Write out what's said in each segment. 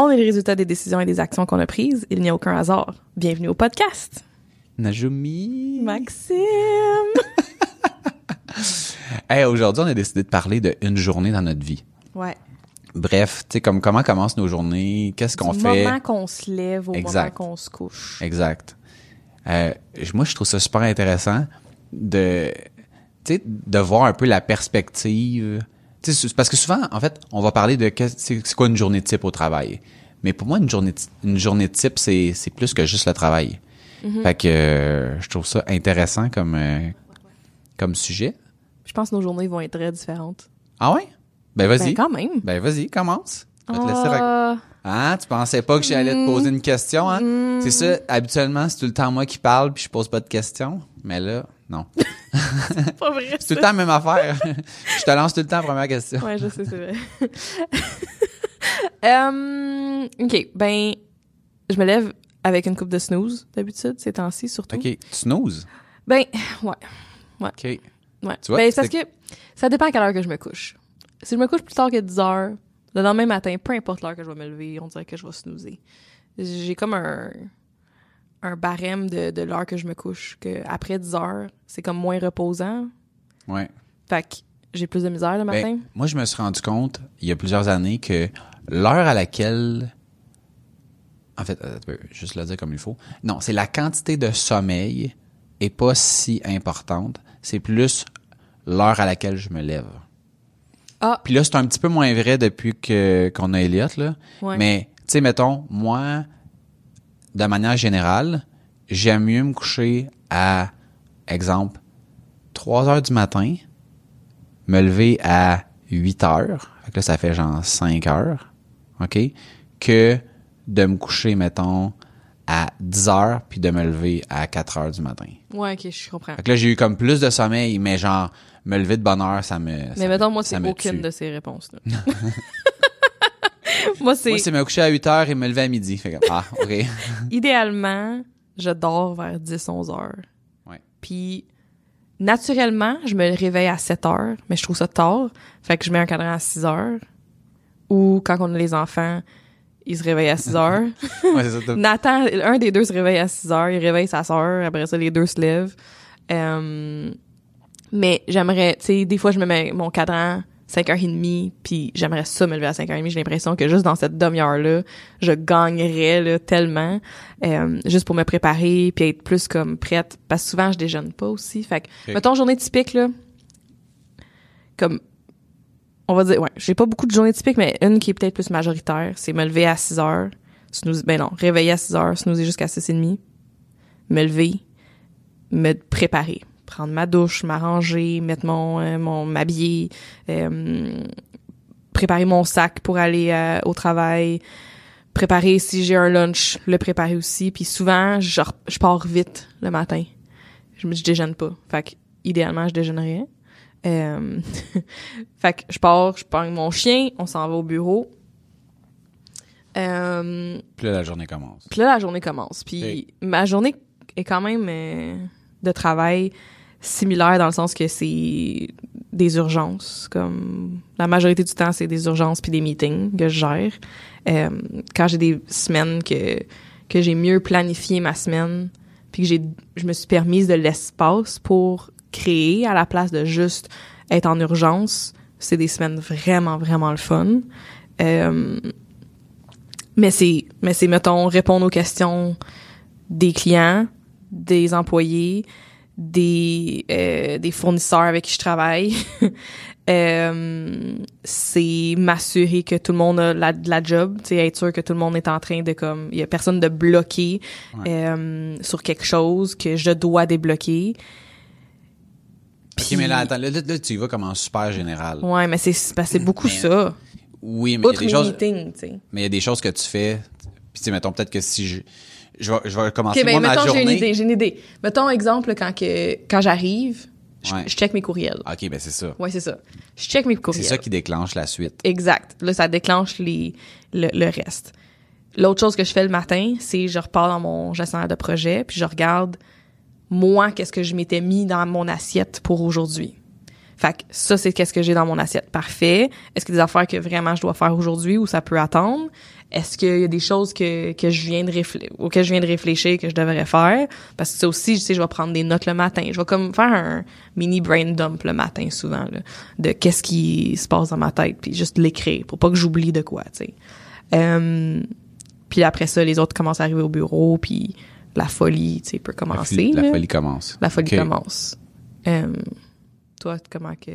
On est le résultat des décisions et des actions qu'on a prises. Il n'y a aucun hasard. Bienvenue au podcast. Najumi. Maxime! Hey, aujourd'hui, on a décidé de parler de une journée dans notre vie. Ouais. Bref, tu sais, comme comment commencent nos journées, qu'est-ce qu'on fait? moment qu'on se lève au Exact. moment qu'on se couche. Exact. Euh, moi, je trouve ça super intéressant de, de voir un peu la perspective. C'est parce que souvent, en fait, on va parler de c'est quoi une journée type au travail? Mais pour moi, une journée, une journée type, c'est c'est plus que juste le travail. Fait que euh, je trouve ça intéressant comme euh, comme sujet. Je pense que nos journées vont être très différentes. Ah ouais? Ben vas-y. Ben, quand même. Ben vas-y, commence. Je vais te laisser Ah, Hein, tu pensais pas que j'allais te poser une question, hein? Mm. C'est ça, habituellement, c'est tout le temps moi qui parle puis je pose pas de questions. Mais là, non. c'est pas vrai. C'est tout le temps la même affaire. je te lance tout le temps la première question. Ouais, je sais, c'est vrai. Euh, OK, ben, je me lève avec une coupe de snooze, d'habitude, ces temps-ci, surtout. OK, tu snooze? Ben, ouais, OK. ouais. Tu vois, ben, c'est parce que ça dépend à quelle heure que je me couche. Si je me couche plus tard que 10 heures, le lendemain matin, peu importe l'heure que je vais me lever, on dirait que je vais snoozer. J'ai comme un, un barème de, de l'heure que je me couche, que après 10 heures, c'est comme moins reposant. Ouais. Fait que j'ai plus de misère le Ben, matin. moi, je me suis rendu compte, il y a plusieurs années, que l'heure à laquelle... En fait, euh, tu peux juste le dire comme il faut. Non, c'est la quantité de sommeil est pas si importante. C'est plus l'heure à laquelle je me lève. Ah, Puis là, c'est un petit peu moins vrai depuis que qu'on a Elliot, là. Ouais. Mais, tu sais, mettons, moi, de manière générale, j'aime mieux me coucher à, exemple, 3 heures du matin, me lever à 8 heures, fait que là, ça fait genre 5 heures, OK? Que de me coucher, mettons, à 10 heures, puis de me lever à 4 heures du matin. ouais, ok, je comprends. Fait que là, j'ai eu comme plus de sommeil, mais genre, me lever de bonne heure, ça me... ça Mais me- mettons, moi, ça c'est aucune tue. de ces réponses-là. moi, c'est Moi, c'est me coucher à 8 heures et me lever à midi. Fait que, ah, OK. idéalement, je dors vers 10-11 heures. Ouais. Puis, naturellement, je me réveille à 7 heures, mais je trouve ça tard. Fait que je mets un cadran à 6 heures. Ou quand on a les enfants, ils se réveillent à 6 heures. Ouais, c'est ça. Nathan, un des deux se réveille à 6 heures, il réveille sa sœur, après ça, les deux se lèvent. Euh, mais j'aimerais, tu sais, des fois, je me mets mon cadran 5h30, puis j'aimerais ça me lever à 5h30. J'ai l'impression que juste dans cette demi-heure-là, je gagnerais là, tellement, euh, juste pour me préparer, puis être plus comme prête. Parce que souvent, je déjeune pas aussi. Fait que, Ok. mettons, journée typique, là, comme on va dire, ouais, j'ai pas beaucoup de journées typiques, mais une qui est peut-être plus majoritaire, c'est me lever à 6 heures, snooze, ben non, réveiller à 6 heures, snoozer jusqu'à 6 et demi, me lever, me préparer, prendre ma douche, m'arranger, mettre mon, euh, mon, m'habiller, euh, préparer mon sac pour aller euh, au travail, préparer si j'ai un lunch, le préparer aussi, puis souvent, je, je pars vite le matin. Je me je déjeune pas. Fait que, idéalement, je déjeunerais. Euh, fait que je pars, je prends mon chien, on s'en va au bureau. Euh, Puis là, la journée commence. puis là, la journée commence. Puis ma journée est quand même euh, de travail similaire dans le sens que c'est des urgences. Comme la majorité du temps, c'est des urgences puis des meetings que je gère. Euh, quand j'ai des semaines que que j'ai mieux planifié ma semaine, puis que j'ai je me suis permise de l'espace pour créer à la place de juste être en urgence, c'est des semaines vraiment vraiment le fun. Euh, mais c'est, mais c'est, mettons, répondre aux questions des clients, des employés, des euh, des fournisseurs avec qui je travaille. Euh, c'est m'assurer que tout le monde a la, la job, tu sais, être sûr que tout le monde est en train de comme, il y a personne de bloqué euh, sur quelque chose que je dois débloquer. OK, mais là, attends, là, là, tu y vas comme en super général. Ouais, mais c'est c'est beaucoup Mais- ça. Oui, mais il y a des choses, sais. mais il y a des choses que tu fais. Puis, tu sais, mettons, peut-être que si je, je vais, je vais commencer Ok, ben mettons j'ai une idée, j'ai une idée. Mettons exemple quand que quand j'arrive, je, Ouais. je check mes courriels. OK, ben c'est ça. Ouais, c'est ça. Je check mes C'est courriels. ça qui déclenche la suite. Exact. Là, ça déclenche les, le, le reste. L'autre chose que je fais le matin, c'est je repars dans mon gestionnaire de projet, puis je regarde, moi, qu'est-ce que je m'étais mis dans mon assiette pour aujourd'hui. Fait que ça, c'est qu'est-ce que j'ai dans mon assiette. Parfait. Est-ce qu'il y a des affaires que vraiment je dois faire aujourd'hui ou ça peut attendre? Est-ce qu'il y a des choses que, que je viens de réfléchir, auxquelles je viens de réfléchir que je devrais faire? Parce que ça aussi, sais, je vais prendre des notes le matin. Je vais comme faire un mini brain dump le matin souvent, là, de qu'est-ce qui se passe dans ma tête, puis juste l'écrire pour pas que j'oublie de quoi, tu sais. Euh, puis après ça, les autres commencent à arriver au bureau, puis la folie, tu sais, peut La, commencer. folie- la folie commence. La folie commence. Euh, toi, comment que...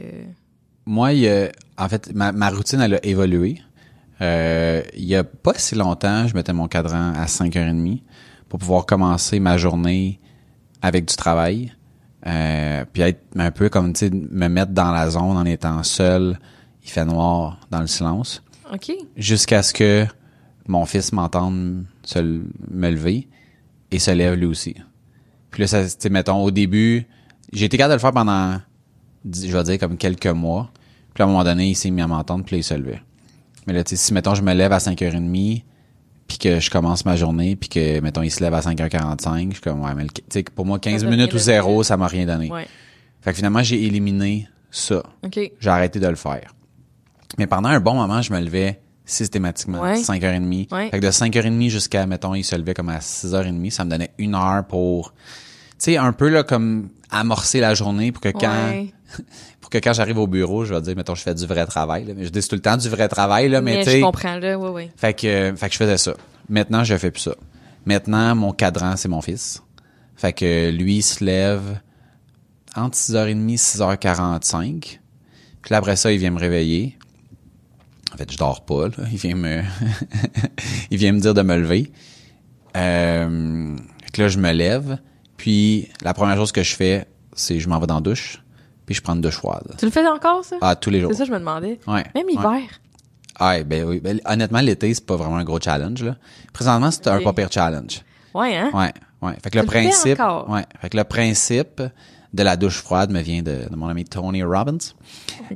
Moi, il y a- en fait, ma, ma routine, elle a évolué. Euh, il y a pas si longtemps, je mettais mon cadran à 5h30 pour pouvoir commencer ma journée avec du travail. Euh, puis être un peu comme, tu sais, me mettre dans la zone en étant seul. Il fait noir dans le silence. OK. Jusqu'à ce que mon fils m'entende se me lever et se lève lui aussi. Puis là, ça, tu mettons, au début, j'ai été capable de le faire pendant, je vais dire, comme quelques mois. Puis à un moment donné, il s'est mis à m'entendre, puis là, il se levait. Mais là, tu sais, si, mettons, je me lève à 5h30, puis que je commence ma journée, puis que, mettons, il se lève à 5h45, je suis comme, ouais, mais le- tu sais, pour moi, 15 Ça t'a minutes ou zéro, ça m'a rien donné. Ouais. Fait que finalement, j'ai éliminé ça. OK. J'ai arrêté de le faire. Mais pendant un bon moment, je me levais systématiquement, Ouais. 5h30. Ouais. Fait que de 5h30 jusqu'à, mettons, il se levait comme à 6h30, ça me donnait une heure pour, tu sais, un peu là, comme amorcer la journée pour que quand, que quand j'arrive au bureau, je vais dire, mettons, je fais du vrai travail, là. Mais je dis tout le temps du vrai travail, là, mais, Mais tu je comprends, là, ouais, ouais. Fait que, euh, fait que je faisais ça. Maintenant, je fais plus ça. Maintenant, mon cadran, c'est mon fils. Fait que lui, il se lève entre 6h30 6h45. Puis là, après ça, il vient me réveiller. En fait, je dors pas, là. Il vient me, il vient me dire de me lever. Euh, fait que là, je me lève. Puis, la première chose que je fais, c'est je m'en vais dans la douche. Puis, je prends douche froide. Tu le fais encore, ça? Ah, tous les jours. c'est ça, que je me demandais. Ouais. Même Ouais. l'hiver. Ah, ben oui. Ben, honnêtement, l'été, c'est pas vraiment un gros challenge, là. Présentement, c'est un pas pire challenge. Ouais, hein? Ouais, ouais. Fait que le principe, ouais. Fait que le principe de la douche froide me vient de, de mon ami Tony Robbins.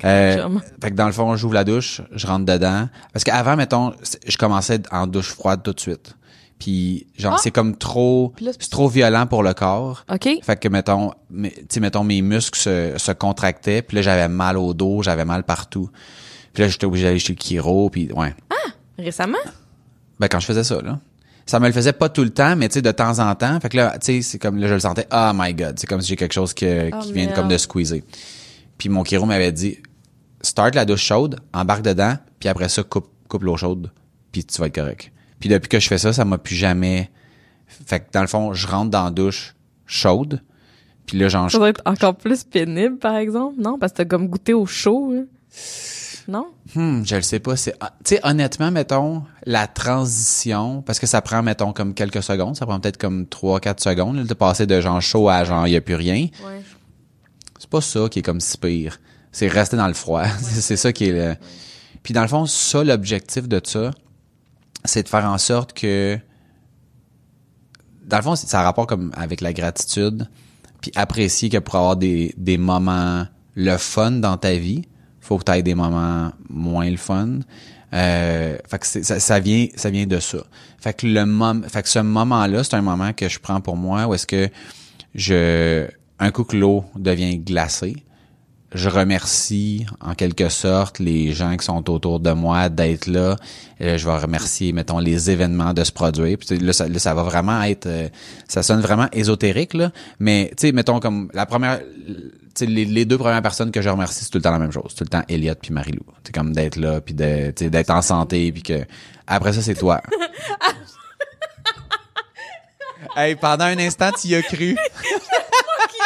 Euh, fait que dans le fond, j'ouvre la douche, je rentre dedans. Parce qu'avant, mettons, je commençais en douche froide tout de suite. Puis, genre, Ah! c'est comme trop, c'est- trop violent pour le corps. OK. Fait que, mettons, tu sais, mettons, mes muscles se, se contractaient, puis là, j'avais mal au dos, j'avais mal partout. Puis là, j'étais obligé d'aller chez le chiro, puis ouais. Récemment? Ben, quand je faisais ça, là. Ça me le faisait pas tout le temps, mais tu sais, de temps en temps. Fait que là, tu sais, c'est comme, là, je le sentais, oh my god. C'est comme si j'ai quelque chose que- Oh, qui vient merde. comme de squeezer. Puis mon chiro m'avait dit, start la douche chaude, embarque dedans, puis après ça, coupe, coupe l'eau chaude, puis tu vas être correct. Puis depuis que je fais ça, ça m'a plus jamais... Fait que dans le fond, je rentre dans la douche chaude, puis là, j'en Ça doit être encore plus pénible, par exemple, non? Parce que t'as comme goûté au chaud, hein? Non? Hmm, je le sais pas. C'est, ah, tu sais, honnêtement, mettons, la transition, parce que ça prend, mettons, comme quelques secondes, ça prend peut-être comme 3-4 secondes, là, de passer de genre chaud à genre, il y a plus rien. Ouais. C'est pas ça qui est comme si pire. C'est rester dans le froid. c'est, c'est ça qui est le... Puis dans le fond, ça, l'objectif de ça, c'est de faire en sorte que, dans le fond, ça a rapport comme avec la gratitude, puis apprécier que pour avoir des, des moments le fun dans ta vie, faut que tu aies des moments moins le fun. Euh, fait que ça, ça vient ça vient de ça. Fait que le mom, fait que ce moment-là, c'est un moment que je prends pour moi où est-ce que je un coup que l'eau devient glacée, je remercie en quelque sorte les gens qui sont autour de moi d'être là. Euh, je vais remercier, mettons, les événements de se produire. Puis là, ça, là, ça va vraiment être, euh, ça sonne vraiment ésotérique là. Mais tu sais, mettons comme la première, tu sais, les, les deux premières personnes que je remercie, c'est tout le temps la même chose. Tout le temps Elliot puis Marilou. C'est comme d'être là puis de, tu sais, d'être en santé puis que après ça c'est toi. hey, pendant un instant, tu y as cru.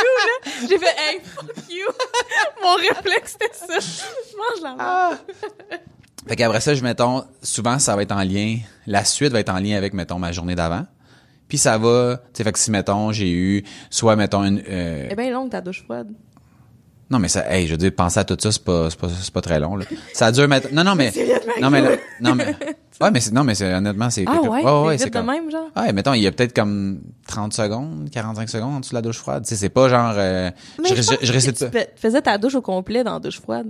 là. J'ai fait, hey, fuck you. Mon réflexe, c'était ça. Je mange la merde. Fait qu'après ça, je mettons, souvent, ça va être en lien, la suite va être en lien avec, mettons, ma journée d'avant. Puis ça va, tu sais, fait que si, mettons, j'ai eu, soit, mettons, une, euh, est bien longue, ta douche froide. non, mais ça, hey, je veux dire, penser à tout ça, c'est pas, c'est pas, c'est pas très long, là. Ça dure, mettons, non, non, mais, non, mais, là, non, mais, ouais, mais c'est, non, mais c'est, honnêtement, c'est, Ah ouais? ouais, c'est vite de comme, même, genre? ouais, mettons, il y a peut-être comme 30 secondes, 45 secondes en dessous de la douche froide. Tu sais, c'est pas genre, euh, Mais je, je, je, récite tu faisais ta douche au complet dans la douche froide.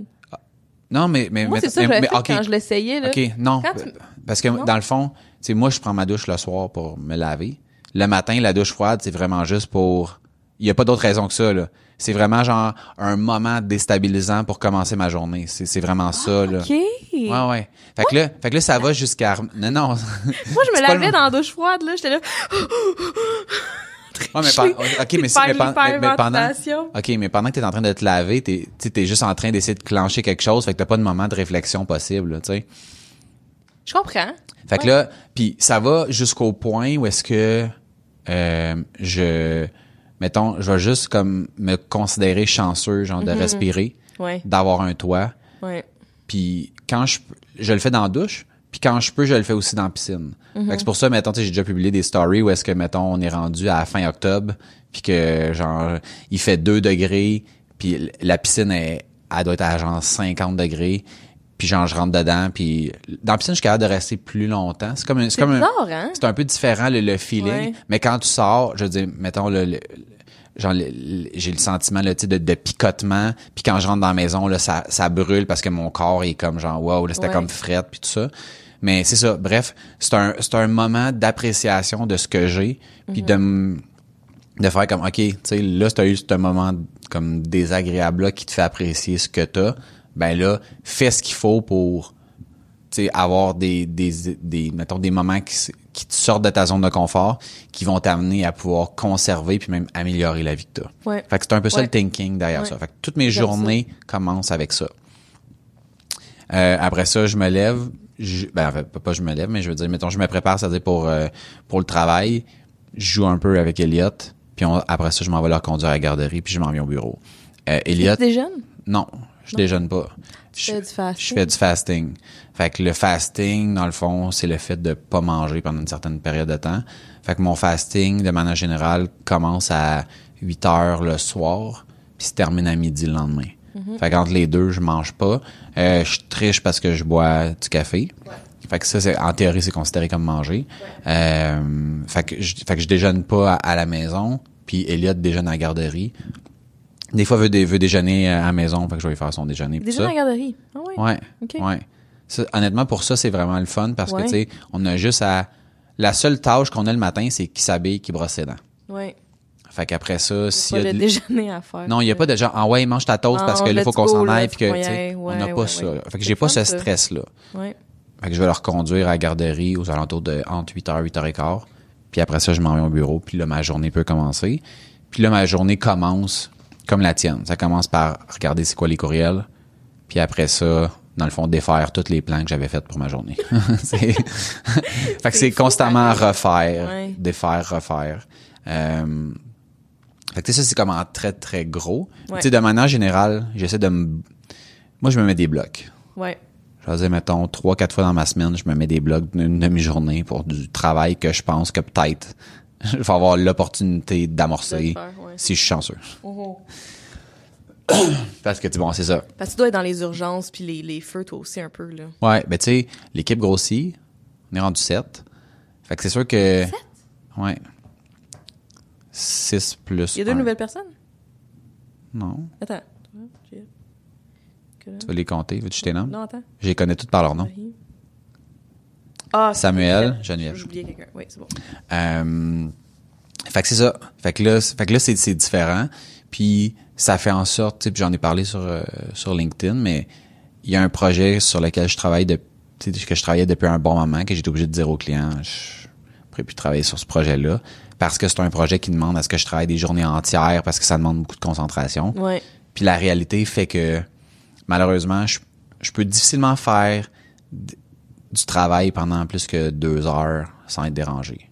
Non, mais, mais, Moi, mais- c'est ça mais- fait quand je l'essayais, là. OK, non. Tu- Parce que Non? dans le fond, tu sais, moi, je prends ma douche le soir pour me laver. Le matin, la douche froide, c'est vraiment juste pour. Il y a pas d'autre raison que ça, là. C'est vraiment genre un moment déstabilisant pour commencer ma journée. C'est, c'est vraiment ça, là. OK. Ouais, ouais. Fait que là, fait que là, ça va jusqu'à. Non, non. Moi, je me lavais dans la douche froide, là. J'étais là. Ouais, mais, ok, mais, si- mais, pen- mais- pendant. OK, mais pendant que t'es en train de te laver, t'es, t'es juste en train d'essayer de clencher quelque chose, fait que t'as pas de moment de réflexion possible, là, tu sais. Je comprends. Fait que là, puis ça va jusqu'au point où est-ce que euh, je, mettons, je vais juste comme me considérer chanceux, genre de respirer, Ouais. d'avoir un toit. Puis quand je, je le fais dans la douche, puis quand je peux, je le fais aussi dans la piscine. Que c'est pour ça, mettons, j'ai déjà publié des stories où est-ce que, mettons, on est rendu à la fin octobre, puis que, genre, il fait 2 degrés, puis la piscine, est, elle doit être à, genre, 50 degrés, puis genre, je rentre dedans, puis dans la piscine, je suis capable de rester plus longtemps. C'est comme, un- c'est comme un, hein? c'est un peu différent, le, le feeling. Ouais. Mais quand tu sors, je veux dire, mettons, le, le- genre, j'ai le sentiment, là, de, de picotement. Puis quand je rentre dans la maison, là, ça, ça brûle parce que mon corps est comme genre, wow, là, c'était Ouais. comme frette, puis tout ça. Mais c'est ça. Bref, c'est un, c'est un moment d'appréciation de ce que j'ai, puis de m- de faire comme, OK, tu sais, là, t'as eu ce moment comme désagréable là qui te fait apprécier ce que t'as. Ben là, fais ce qu'il faut pour tu sais, avoir des, des, des, mettons, des moments qui, qui te sortent de ta zone de confort, qui vont t'amener à pouvoir conserver puis même améliorer la vie que t'as. Ouais. Fait que c'est un peu ça Ouais. le thinking derrière Ouais. ça. Fait que toutes mes journées commencent avec ça. Euh, après ça, je me lève. Je, ben, en fait, pas pas je me lève, mais je veux dire, mettons, je me prépare, c'est-à-dire pour, euh, pour le travail. Je joue un peu avec Elliot. Puis on- après ça, je m'en vais leur conduire à la garderie, puis je m'en viens au bureau. Euh, Elliot, Tu déjeunes? non, je déjeune pas. Je- fais du fasting? Je fais du fasting. Fait que le fasting, dans le fond, c'est le fait de pas manger pendant une certaine période de temps. Fait que mon fasting, de manière générale, commence à 8 heures le soir, puis se termine à midi le lendemain. Fait qu'entre les deux, je mange pas. Euh, je triche parce que je bois du café. Fait que ça, c'est, en théorie, c'est considéré comme manger. Euh, fait que je, fait que je déjeune pas à, à la maison, puis Elliot déjeune à la garderie. Des fois, veut, dé- veut déjeuner à la maison, fait que je vais lui faire son déjeuner. Déjeuner à la garderie. Ah ouais? Ouais. Ouais. Ça, honnêtement, pour ça, c'est vraiment le fun parce Ouais. que, tu sais, on a juste à. La seule tâche qu'on a le matin, c'est qui s'habille, qui brosse ses dents. Ouais. Fait qu'après ça, s'il Pas y a le de- déjeuner à faire. Non, il y a pas de genre, ah ouais, mange ta toast Ah, parce que là, il faut qu'on s'en aille puis que, tu sais, on Ouais, n'a pas ça. Fait que j'ai pas ce stress-là. Ouais. Fait que je vais leur conduire à la garderie aux alentours de entre 8h, 8h15. Puis après ça, je m'en vais au bureau. Puis là, ma journée peut commencer. Puis là, ma journée commence comme la tienne. Ça commence par regarder c'est quoi les courriels. Puis après ça, dans le fond, défaire tous les plans que j'avais faits pour ma journée. Fait que c'est constamment pareil. refaire, Ouais. défaire, refaire. Euh, fait que tu sais, ça, c'est comme en très, très gros. Ouais. Tu sais, de manière générale, j'essaie de me... Moi, je me mets des blocs. Ouais. Je vais dire, mettons, trois, quatre fois dans ma semaine, je me mets des blocs d'une demi-journée pour du travail que je pense que peut-être je vais avoir l'opportunité d'amorcer faire, ouais. si je suis chanceux. Oh, oh. Parce que, tu bon, c'est ça. Parce que tu dois être dans les urgences puis les, les feux, toi aussi, un peu, là. Ouais, ben tu sais, l'équipe grossit. On est rendu 7. Fait que c'est sûr que... Ouais. 6 plus Il y a deux un. nouvelles personnes? Non. Attends. Tu vas les compter. Veux-tu que je noms? Non, attends. Je les connais toutes par leur nom. Ah, Samuel, Geneviève. J'ai oublié quelqu'un. Oui, c'est bon. Euh, fait que c'est ça. Fait que là, c'est- fait que là c'est, c'est différent. Puis ça fait en sorte, tu sais, puis j'en ai parlé sur euh, sur LinkedIn, mais il y a un projet sur lequel je travaille de, tu sais, que je travaillais depuis un bon moment, que j'étais obligé de dire aux clients, je pourrais plus travailler sur ce projet-là parce que c'est un projet qui demande à ce que je travaille des journées entières parce que ça demande beaucoup de concentration. Ouais. Puis la réalité fait que malheureusement, je, je peux difficilement faire d- du travail pendant plus que deux heures sans être dérangé.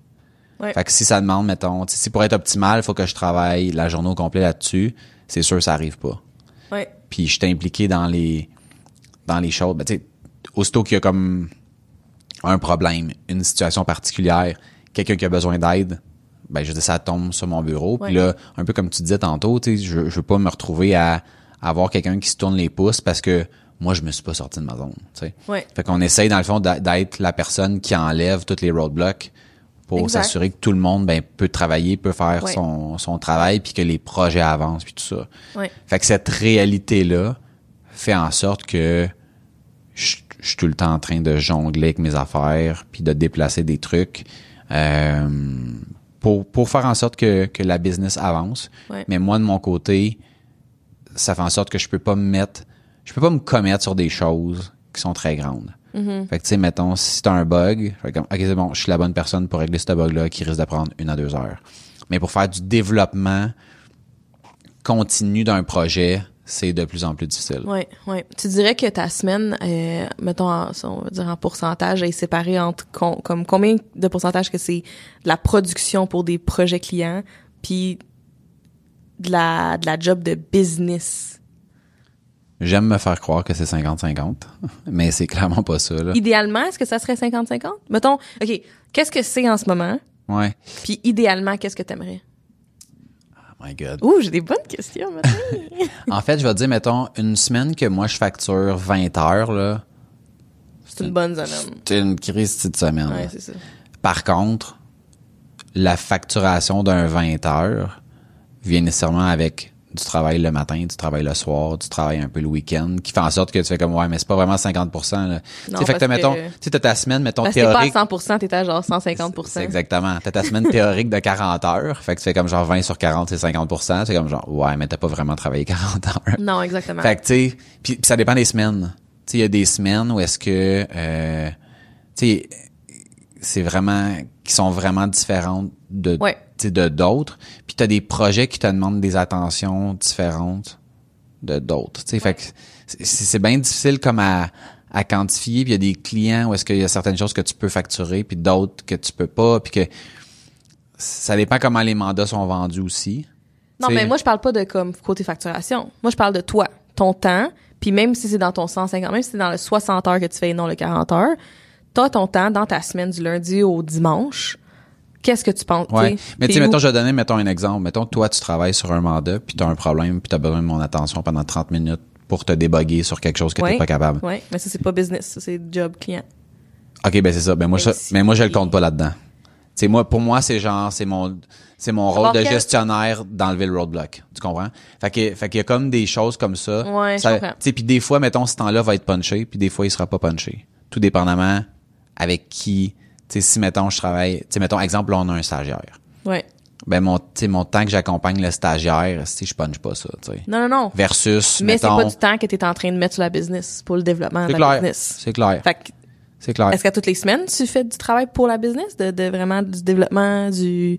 Ouais. Fait que si ça demande, mettons, si pour être optimal, il faut que je travaille la journée au complet là-dessus, c'est sûr ça arrive pas. Ouais. Puis je suis impliqué dans les dans les choses. Ben, tu sais, aussitôt qu'il y a comme un problème, une situation particulière, quelqu'un qui a besoin d'aide, ben je dis ça tombe sur mon bureau. Puis là, un peu comme tu disais tantôt, tu sais, je, je veux pas me retrouver à, avoir quelqu'un qui se tourne les pouces parce que moi je me suis pas sorti de ma zone. Tu sais. Ouais. Fait qu'on essaye dans le fond d'être la personne qui enlève tous les roadblocks pour s'assurer que tout le monde ben, peut travailler, peut faire Ouais. son, son travail, puis que les projets avancent, puis tout ça. Ouais. Fait que cette réalité-là fait en sorte que je je suis tout le temps en train de jongler avec mes affaires, puis de déplacer des trucs euh, pour, pour faire en sorte que, que la business avance. Ouais. Mais moi, de mon côté, ça fait en sorte que je peux pas me mettre, je peux pas me commettre sur des choses qui sont très grandes. Mm-hmm. Fait que, tu sais, mettons, si t'as un bug, comme, OK, c'est bon, je suis la bonne personne pour régler ce bug-là qui risque de prendre une à deux heures. Mais pour faire du développement continu d'un projet, c'est de plus en plus difficile. Ouais, ouais. Tu dirais que ta semaine, euh, mettons, en, on va dire en pourcentage, est séparée entre com- comme combien de pourcentage que c'est de la production pour des projets clients, puis de la de la job de business? J'aime me faire croire que c'est 50-50, mais c'est clairement pas ça, là. Idéalement, est-ce que ça serait 50-50? Mettons, OK, qu'est-ce que c'est en ce moment? Ouais. Puis idéalement, qu'est-ce que t'aimerais? Oh my God. Ouh, j'ai des bonnes questions. En fait, je vais te dire, mettons, une semaine que moi, je facture 20 heures, là, c'est une bonne semaine. c'est une crise de semaine. Ouais, là. c'est ça. Par contre, la facturation d'un 20 heures vient nécessairement avec du travail le matin, du travail le soir, du travail un peu le week-end, qui fait en sorte que tu fais comme, ouais, mais c'est pas vraiment 50 là. Tu Non, fait que mettons, tu sais, t'as ta semaine, mettons, Parce que t'es pas théorique. à 100%, t'es à genre 150 C'est exactement. T'as ta semaine théorique de 40 heures. Fait que tu fais comme genre 20 sur 40, c'est 50% C'est comme genre, ouais, mais t'as pas vraiment travaillé 40 heures. Non, exactement. Fait que, tu sais, puis puis ça dépend des semaines. Tu sais, il y a des semaines où est-ce que, euh, tu sais, c'est vraiment, qui sont vraiment différentes de, Ouais. Tu de d'autres. Puis t'as des projets qui te demandent des attentions différentes de d'autres. Tu fait que c'est bien difficile comme à, à quantifier. Puis il y a des clients où est-ce qu'il y a certaines choses que tu peux facturer, puis d'autres que tu peux pas, puis que ça dépend comment les mandats sont vendus aussi. Non, Tu mais moi, je parle pas de comme côté facturation. Moi, je parle de toi, ton temps, puis même si c'est dans ton 150, même si c'est dans le 60 heures que tu fais et non le 40 heures, t'as ton temps dans ta semaine du lundi au dimanche. Qu'est-ce que tu penses? Ouais. t'sais? Mais tu sais, mettons, je vais donner, mettons, un exemple. Mettons toi, tu travailles sur un mandat, puis tu as un problème, puis tu as besoin de mon attention pendant 30 minutes pour te déboguer sur quelque chose que Ouais. t'es pas capable. Ouais, mais ça, c'est pas business, ça, c'est job client. OK, ben c'est ça. Ben moi, Mais ça, si- mais moi, je le compte pas là-dedans. Tu sais, moi, pour moi, c'est genre, c'est mon, c'est mon rôle de gestionnaire d'enlever le roadblock. Tu comprends? Fait que, fait qu'il y a comme des choses comme ça. Ouais, je Ça- comprends. Tu sais, puis des fois, mettons, ce temps-là va être punché, puis des fois, il sera pas punché. Tout dépendamment avec qui. Tu sais, si, mettons, je travaille, tu sais, mettons, exemple, là, on a un stagiaire. Ouais. Ben, mon, tu mon temps que j'accompagne le stagiaire, si je punch pas ça, tu sais. Non, non, non. Versus, Mais c'est mettons. pas du temps que t'es en train de mettre sur la business pour le développement de C'est la clair. business. C'est clair. Fait que, C'est clair. est-ce qu'à toutes les semaines, tu fais du travail pour la business, de, de vraiment du développement, du,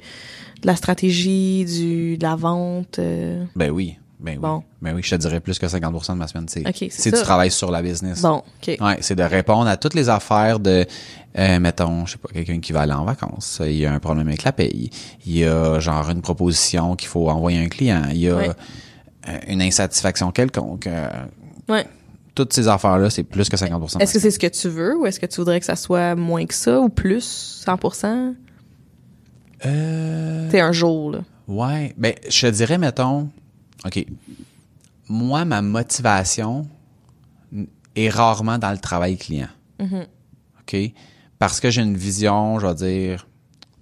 de la stratégie, du, de la vente? euh? Ben oui. Ben oui. Bon. Ben oui, je te dirais plus que 50% de ma semaine, c'est Ok, c'est c'est du ça. travail sur la business. Bon, OK. Ouais, c'est de répondre à toutes les affaires de, euh, mettons, je sais pas, quelqu'un qui va aller en vacances. Il y a un problème avec la paye. Il y a genre une proposition qu'il faut envoyer à un client. Il y a Ouais. euh, une insatisfaction quelconque. Euh, Ouais. toutes ces affaires-là, c'est plus que 50%. de Est-ce que c'est ce que tu veux ou est-ce que tu voudrais que ça soit moins que ça ou plus, 100%? Euh, C'est un jour, là. Ouais, ben je te dirais mettons OK. Moi ma motivation est rarement dans le travail client. Mm-hmm. OK? Parce que j'ai une vision, je vais dire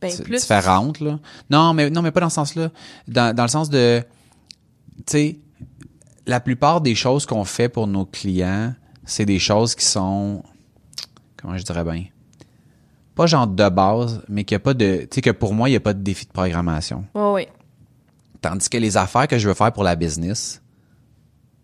Ben, plus. différente là. Non, mais non mais pas dans ce sens-là, dans dans le sens de tu sais la plupart des choses qu'on fait pour nos clients, c'est des choses qui sont comment je dirais bien pas genre de base, mais qu'il y a pas de tu sais que pour moi, il y a pas de défi de programmation. Ouais, ouais. Tandis que les affaires que je veux faire pour la business,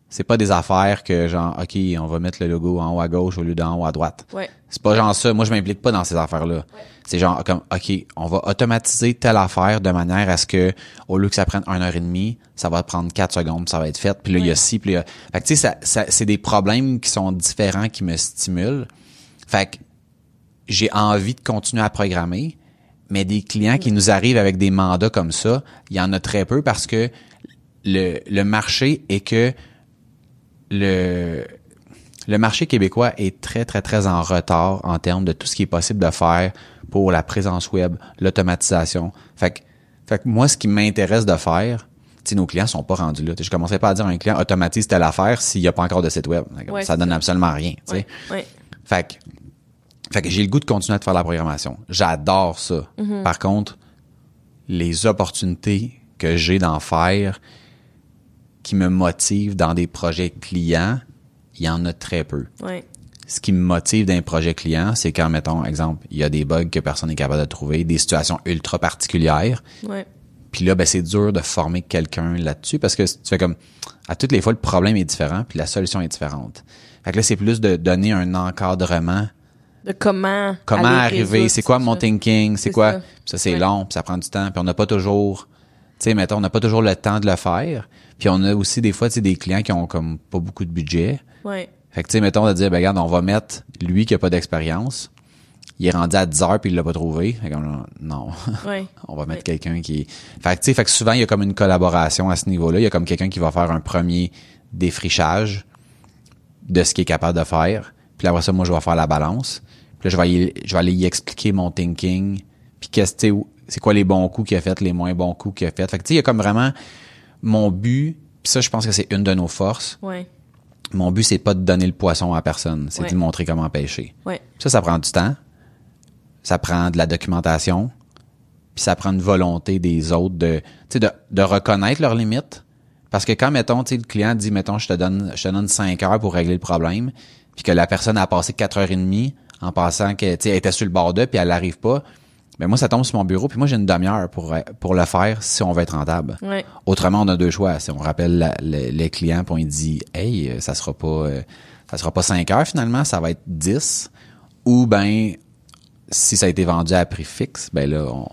c'est pas des affaires que genre, OK, on va mettre le logo en haut à gauche au lieu d'en haut à droite. Ouais. C'est pas genre ça. Moi, je m'implique pas dans ces affaires-là. C'est genre comme, OK, on va automatiser telle affaire de manière à ce que, au lieu que ça prenne une heure et demie, ça va prendre quatre secondes, ça va être fait. Puis là, il y a ci, puis là, il y a- Fait que tu sais, ça, ça- c'est des problèmes qui sont différents qui me stimulent. Fait que j'ai envie de continuer à programmer, mais des clients qui nous arrivent avec des mandats comme ça, il y en a très peu parce que le, le marché est que le le marché québécois est très, très, très en retard en termes de tout ce qui est possible de faire pour la présence web, l'automatisation. Fait que, fait que moi, ce qui m'intéresse de faire, tu sais, nos clients sont pas rendus là. Je commencerai pas à dire à un client automatise telle affaire s'il n'y a pas encore de site web. Ouais, ça donne ça. absolument rien. Ouais, ouais. Fait que, fait que j'ai le goût de continuer à faire la programmation. J'adore ça. Par contre, les opportunités que j'ai d'en faire qui me motivent dans des projets clients, il y en a très peu. Ouais. Ce qui me motive d'un projet client, c'est quand, mettons, exemple, il y a des bugs que personne n'est capable de trouver, des situations ultra particulières. Ouais. Puis là, ben, c'est dur de former quelqu'un là-dessus parce que tu fais comme, à toutes les fois, le problème est différent puis la solution est différente. Fait que là, c'est plus de donner un encadrement. De comment. Arriver? C'est quoi mon thinking? C'est quoi? ça. C'est Ouais. long, puis ça prend du temps. Puis on n'a pas toujours, tu sais, mettons, on n'a pas toujours le temps de le faire. Puis on a aussi des fois, tu sais, des clients qui ont comme pas beaucoup de budget. Ouais. Fait que, tu sais, mettons, de dire, ben, regarde, on va mettre lui qui a pas d'expérience. Il est rendu à 10 heures puis il l'a pas trouvé. Fait que, non. Ouais. on va mettre Ouais. quelqu'un qui... Fait que, tu sais, fait que souvent, il y a comme une collaboration à ce niveau-là. Il y a comme quelqu'un qui va faire un premier défrichage de ce qu'il est capable de faire. Puis après ça, moi, je vais faire la balance. Puis là, je vais, y- je vais aller y expliquer mon thinking. Puis qu'est-ce, tu sais, où- c'est quoi les bons coups qu'il a fait, les moins bons coups qu'il a fait. Fait que, tu sais, il y a comme vraiment mon but. Puis ça, je pense que c'est une de nos forces. Ouais. Mon but, c'est pas de donner le poisson à personne. C'est Ouais. de montrer comment pêcher. Ouais. Ça, ça prend du temps. Ça prend de la documentation. Puis ça prend une volonté des autres de, tu sais, de, de reconnaître leurs limites. Parce que quand, mettons, tu sais, le client dit, mettons, je te donne, je te donne 5 heures pour régler le problème, puis que la personne a passé 4 heures et demie en pensant que, elle était sur le bord d'eux, puis elle n'arrive pas, ben moi, ça tombe sur mon bureau, puis moi, j'ai une demi-heure pour, pour le faire si on veut être rentable. Ouais. Autrement, on a deux choix. Si on rappelle la- les clients, puis on lui dit, hey, euh, ça sera pas, euh, ça sera pas 5 heures finalement, ça va être 10. Ou ben, si ça a été vendu à prix fixe, ben là, on,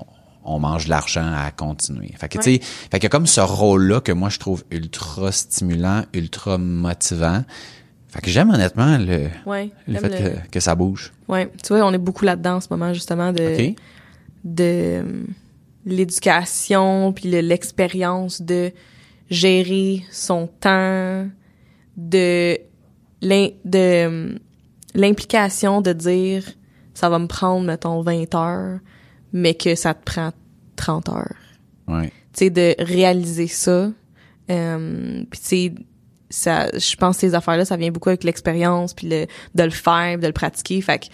on mange de l'argent à continuer. Fait que, tu sais, fait a comme ce rôle-là que moi, je trouve ultra stimulant, ultra motivant. Fait que j'aime honnêtement le, Ouais. le fait le- que, que ça bouge. Ouais. Tu vois, on est beaucoup là-dedans en ce moment, justement, de, de l'éducation, puis le- l'expérience de gérer son temps, de l'im- de l'implication de dire ça va me prendre, mettons, 20 heures, mais que ça te prend 30 heures. Ouais. tu sais, de réaliser ça. Euh, puis tu sais, ça, je pense que ces affaires-là, ça vient beaucoup avec l'expérience, puis le, de le faire, de le pratiquer. Fait que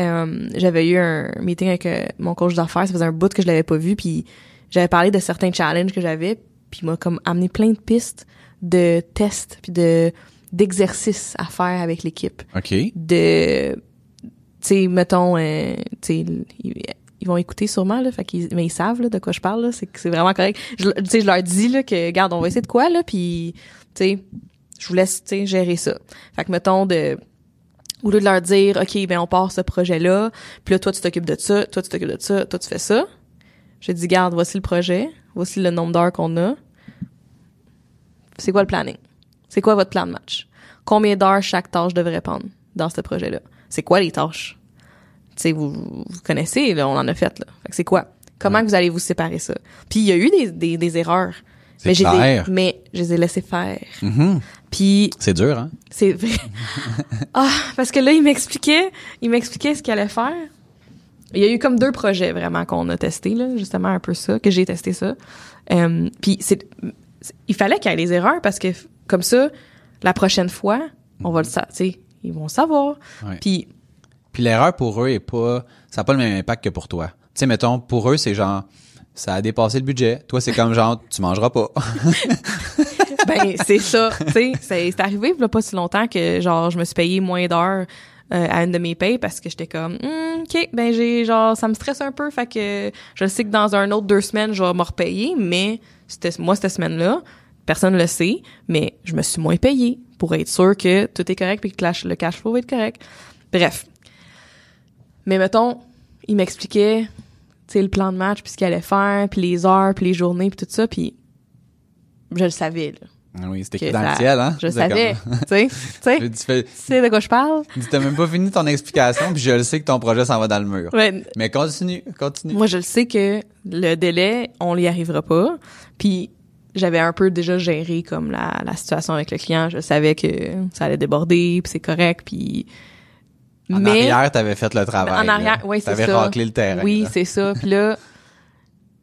euh, j'avais eu un meeting avec euh, mon coach d'affaires, ça faisait un bout que je l'avais pas vu, puis j'avais parlé de certains challenges que j'avais, puis il m'a comme amené plein de pistes de tests, puis de d'exercices à faire avec l'équipe OK. de tu sais mettons euh, tu sais ils, vont écouter sûrement là fait qu'ils mais ils savent là, de quoi je parle là c'est que c'est vraiment correct je tu sais je leur dis là que regarde on va essayer de quoi là puis tu sais je vous laisse tu sais gérer ça fait que mettons de au lieu de leur dire OK ben on part ce projet là puis là toi tu t'occupes de ça toi tu t'occupes de ça toi tu fais ça je dis garde voici le projet voici le nombre d'heures qu'on a c'est quoi le planning? C'est quoi votre plan de match? Combien d'heures chaque tâche devrait prendre dans ce projet-là? C'est quoi les tâches? Tu sais, vous, vous connaissez, là, on en a fait, là. Fait que c'est quoi? Comment vous allez vous séparer ça? Puis il y a eu des, des, des erreurs. Mais, je les ai- clair. mais je les ai laissées faire. Mhm. Puis C'est dur, hein? c'est vrai. ah, parce que là, il m'expliquait, il m'expliquait ce qu'il allait faire. Il y a eu comme deux projets vraiment qu'on a testé là, justement un peu ça, que j'ai testé ça. Euh, puis c'est, il fallait qu'il y ait des erreurs parce que comme ça, la prochaine fois, on va le savoir, ils vont savoir. Ouais. Puis Puis l'erreur pour eux est pas, ça n'a pas le même impact que pour toi. Tu sais, mettons, pour eux, c'est genre, ça a dépassé le budget. Toi, c'est comme genre, tu mangeras pas. ben c'est ça, tu sais, c'est arrivé il pas si longtemps que genre je me suis payé moins d'heures euh, à une de mes payes parce que j'étais comme Hmm, OK, ben j'ai genre ça me stresse un peu fait que je sais que dans un autre deux semaines je vais me repayer mais c'était moi cette semaine-là, personne le sait, mais je me suis moins payé pour être sûr que tout est correct puis que le cash- flow va être correct. Bref. Mais mettons, il m'expliquait tu sais le plan de match puis ce qu'il allait faire, puis les heures, puis les journées puis tout ça puis je le savais là Oui, c'était dans le ça- ciel, hein? Je savais. tu sais, tu sais, tu sais de quoi je parle? tu t'as même pas fini ton explication, puis je le sais que ton projet s'en va dans le mur. Mais continue, continue. Moi, je le sais que le délai, on n'y arrivera pas. Puis j'avais un peu déjà géré comme la, la situation avec le client. Je savais que ça allait déborder, puis c'est correct, puis... En Mais arrière, t'avais fait le travail. en arrière, oui, c'est T'avais ça. raclé le terrain. Oui, c'est ça. Puis là,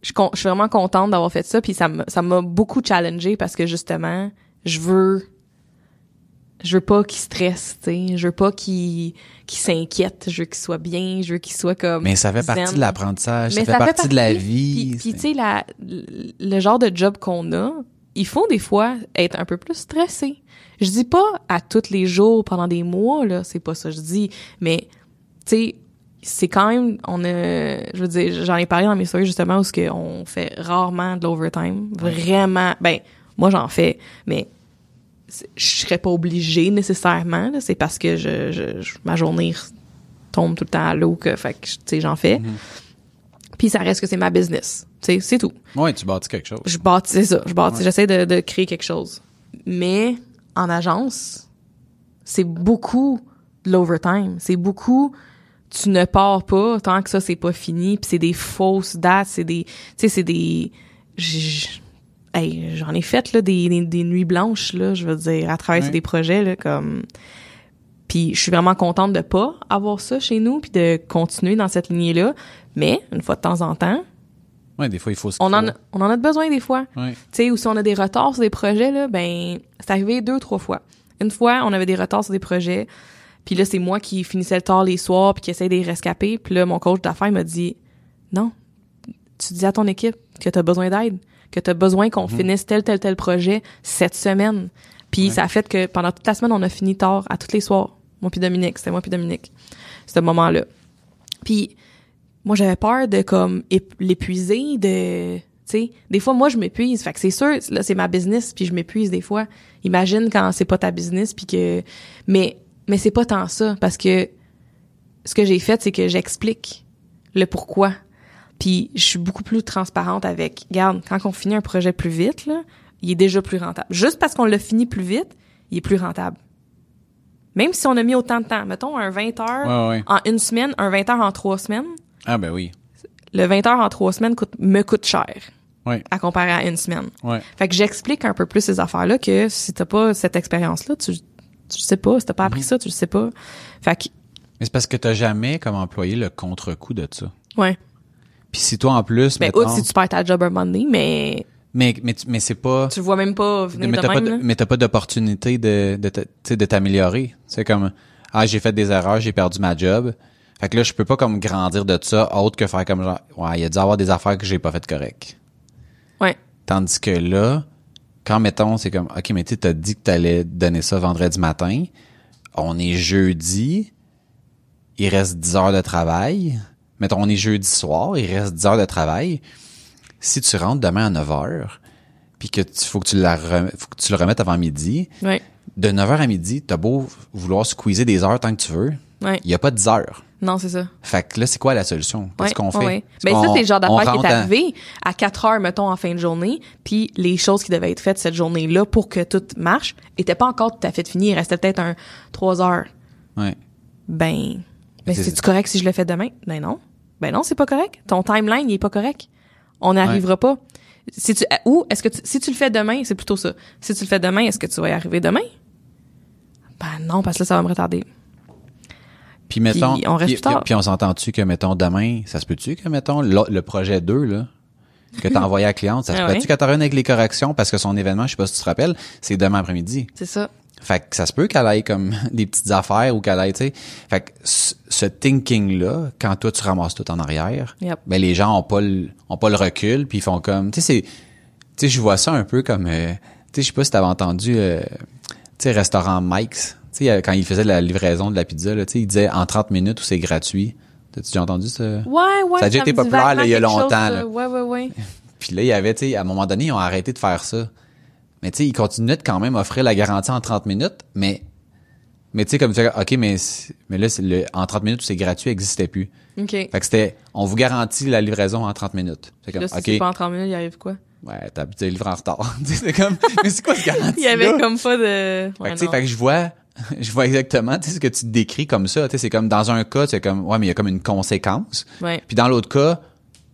je, je suis vraiment contente d'avoir fait ça. Puis ça m'a ça m'a beaucoup challengé parce que justement, je veux je veux pas qu'il stresse, tu sais. Je veux pas qu'il qu'il s'inquiète. Je veux qu'il soit bien. Je veux qu'il soit comme. Mais ça fait partie de l'apprentissage, ça fait partie de la vie. Puis, tu sais, la- le genre de job qu'on a, il faut des fois être un peu plus stressé. Je dis pas à tous les jours pendant des mois là, c'est pas ça que je dis, mais tu sais, c'est quand même on a je veux dire, j'en ai parlé dans mes stories justement où ce que on fait rarement de l'overtime, vraiment. Ben moi j'en fais, mais je serais pas obligée nécessairement, là, c'est parce que je, je- je- ma journée tombe tout le temps à l'eau que fait que tu sais j'en fais. Puis ça reste que c'est ma business. Tu sais, c'est tout. Ouais, tu bâtis quelque chose. Je bâtis, c'est ça. Je bâtis, j'essaie de, de créer quelque chose. Mais en agence, c'est beaucoup de l'overtime. C'est beaucoup, tu ne pars pas tant que ça c'est pas fini. Puis c'est des fausses dates, c'est des, tu sais, c'est des, hey, j'en ai fait là des, des, des nuits blanches là, je veux dire, à sur des projets là comme. Puis je suis vraiment contente de pas avoir ça chez nous puis de continuer dans cette lignée là. Mais une fois de temps en temps, Ouais, des fois, il faut se on en, a- on en a besoin des fois. Ouais. Tu sais, ou si on a des retards sur des projets, là, ben, c'est arrivé deux, trois fois. Une fois, on avait des retards sur des projets, puis là, c'est moi qui finissais le tard les soirs, puis qui essayais de les rescaper, puis là, mon coach d'affaires m'a dit, non, tu dis à ton équipe que tu as besoin d'aide, que tu as besoin qu'on finisse tel, tel, tel projet cette semaine. Puis ça a fait que pendant toute la semaine, on a fini tard, à tous les soirs. Moi puis Dominique, c'était moi puis Dominique, ce moment-là. Puis moi j'avais peur de comme ép- l'épuiser de tu sais des fois moi je m'épuise fait que c'est sûr là c'est ma business puis je m'épuise des fois imagine quand c'est pas ta business puis que mais mais c'est pas tant ça parce que ce que j'ai fait c'est que j'explique le pourquoi puis je suis beaucoup plus transparente avec regarde quand on finit un projet plus vite là il est déjà plus rentable juste parce qu'on l'a fini plus vite il est plus rentable même si on a mis autant de temps mettons un 20 heures Ouais, ouais. en une semaine un 20 heures en trois semaines Ah, ben oui. le 20 heures en trois semaines coûte, me coûte cher Ouais. à comparer à une semaine. Fait que j'explique un peu plus ces affaires-là que si t'as pas cette expérience-là, tu, tu sais pas, si t'as pas appris ça, tu le sais pas. Fait que, Mais c'est parce que t'as jamais comme employé le contre-coup de ça. ouais. Puis si toi, en plus, Ben, mettons- si tu perds ta job un moment donné, mais mais, mais, mais c'est pas... tu le vois même pas venir mais de t'as pas, même, de- là. mais t'as pas d'opportunité de, de, de t'améliorer. C'est comme, ah, j'ai fait des erreurs, j'ai perdu ma job. Fait que là, je peux pas comme grandir de ça autre que faire comme genre, ouais, il y a dû avoir des affaires que j'ai pas faites correct. Ouais. Tandis que là, quand mettons, c'est comme, ok, mais tu t'as dit que t'allais donner ça vendredi matin. On est jeudi. Il reste 10 heures de travail. Mettons, on est jeudi soir. Il reste 10 heures de travail. Si tu rentres demain à 9 heures, puis que tu, faut que tu la rem- faut que tu le remettes avant midi, de 9 heures à midi, t'as beau vouloir squeezer des heures tant que tu veux. Il y a pas de 10 heures. Non, c'est ça. Fait que là, c'est quoi la solution? Qu'est-ce Ouais, qu'on fait? ouais, ouais. Ben ça, c'est le genre d'affaire qui est arrivé à 4 heures, mettons, en fin de journée, puis les choses qui devaient être faites cette journée-là pour que tout marche étaient pas encore tout à fait finies. Il restait peut-être un 3 heures. Ouais. Ben, C'est- c'est-tu correct si je le fais demain? Ben non. Ben non, c'est pas correct. Ton timeline, il est pas correct. On n'y arrivera pas. Si tu, ou est-ce que tu- si tu le fais demain, c'est plutôt ça. Si tu le fais demain, est-ce que tu vas y arriver demain? Ben non, parce que là, ça va me retarder. Puis mettons, Puis on reste puis, plus tard. puis- on s'entend-tu que mettons demain, ça se peut-tu que mettons le, le projet 2 là que t'as envoyé à la cliente, ça se Ah peut-tu ouais. qu'elle revienne avec les corrections parce que son événement, je sais pas si tu te rappelles, c'est demain après-midi. C'est ça. Fait que ça se peut qu'elle aille comme des petites affaires ou qu'elle aille, tu sais. Fait que ce ce thinking-là, quand toi tu ramasses tout en arrière, Yep. ben les gens ont pas le, ont pas le recul puis ils font comme, tu sais, c'est, tu sais, je vois ça un peu comme, euh, tu sais, je sais pas si t'avais entendu, euh, tu sais, restaurant Mike's, tu sais, euh, quand il faisait la livraison de la pizza, là, tu sais, il disait en 30 minutes ou c'est gratuit. T'as-tu déjà entendu ça? Ouais, ouais. Ça a déjà été populaire, là, il y a chose, longtemps, là. Ouais, ouais, ouais. Puis là, il y avait, tu sais, à un moment donné, ils ont arrêté de faire ça. Mais tu sais, ils continuaient de quand même offrir la garantie en 30 minutes, mais mais tu sais comme tu fais, OK, mais mais là c'est le en 30 minutes où c'est gratuit existait plus. OK. Fait que c'était on vous garantit la livraison en 30 minutes. C'est comme Là, si OK. c'est pas en 30 minutes, il arrive quoi? Ouais, t'as livre en retard. C'est comme, mais c'est quoi ce garantie Il y avait comme pas de... Ouais, que, tu sais, non. fait que je vois, je vois exactement, tu sais, ce que tu décris comme ça. Tu sais, c'est comme dans un cas, c'est comme, ouais, mais il y a comme une conséquence. Ouais, Puis dans l'autre cas,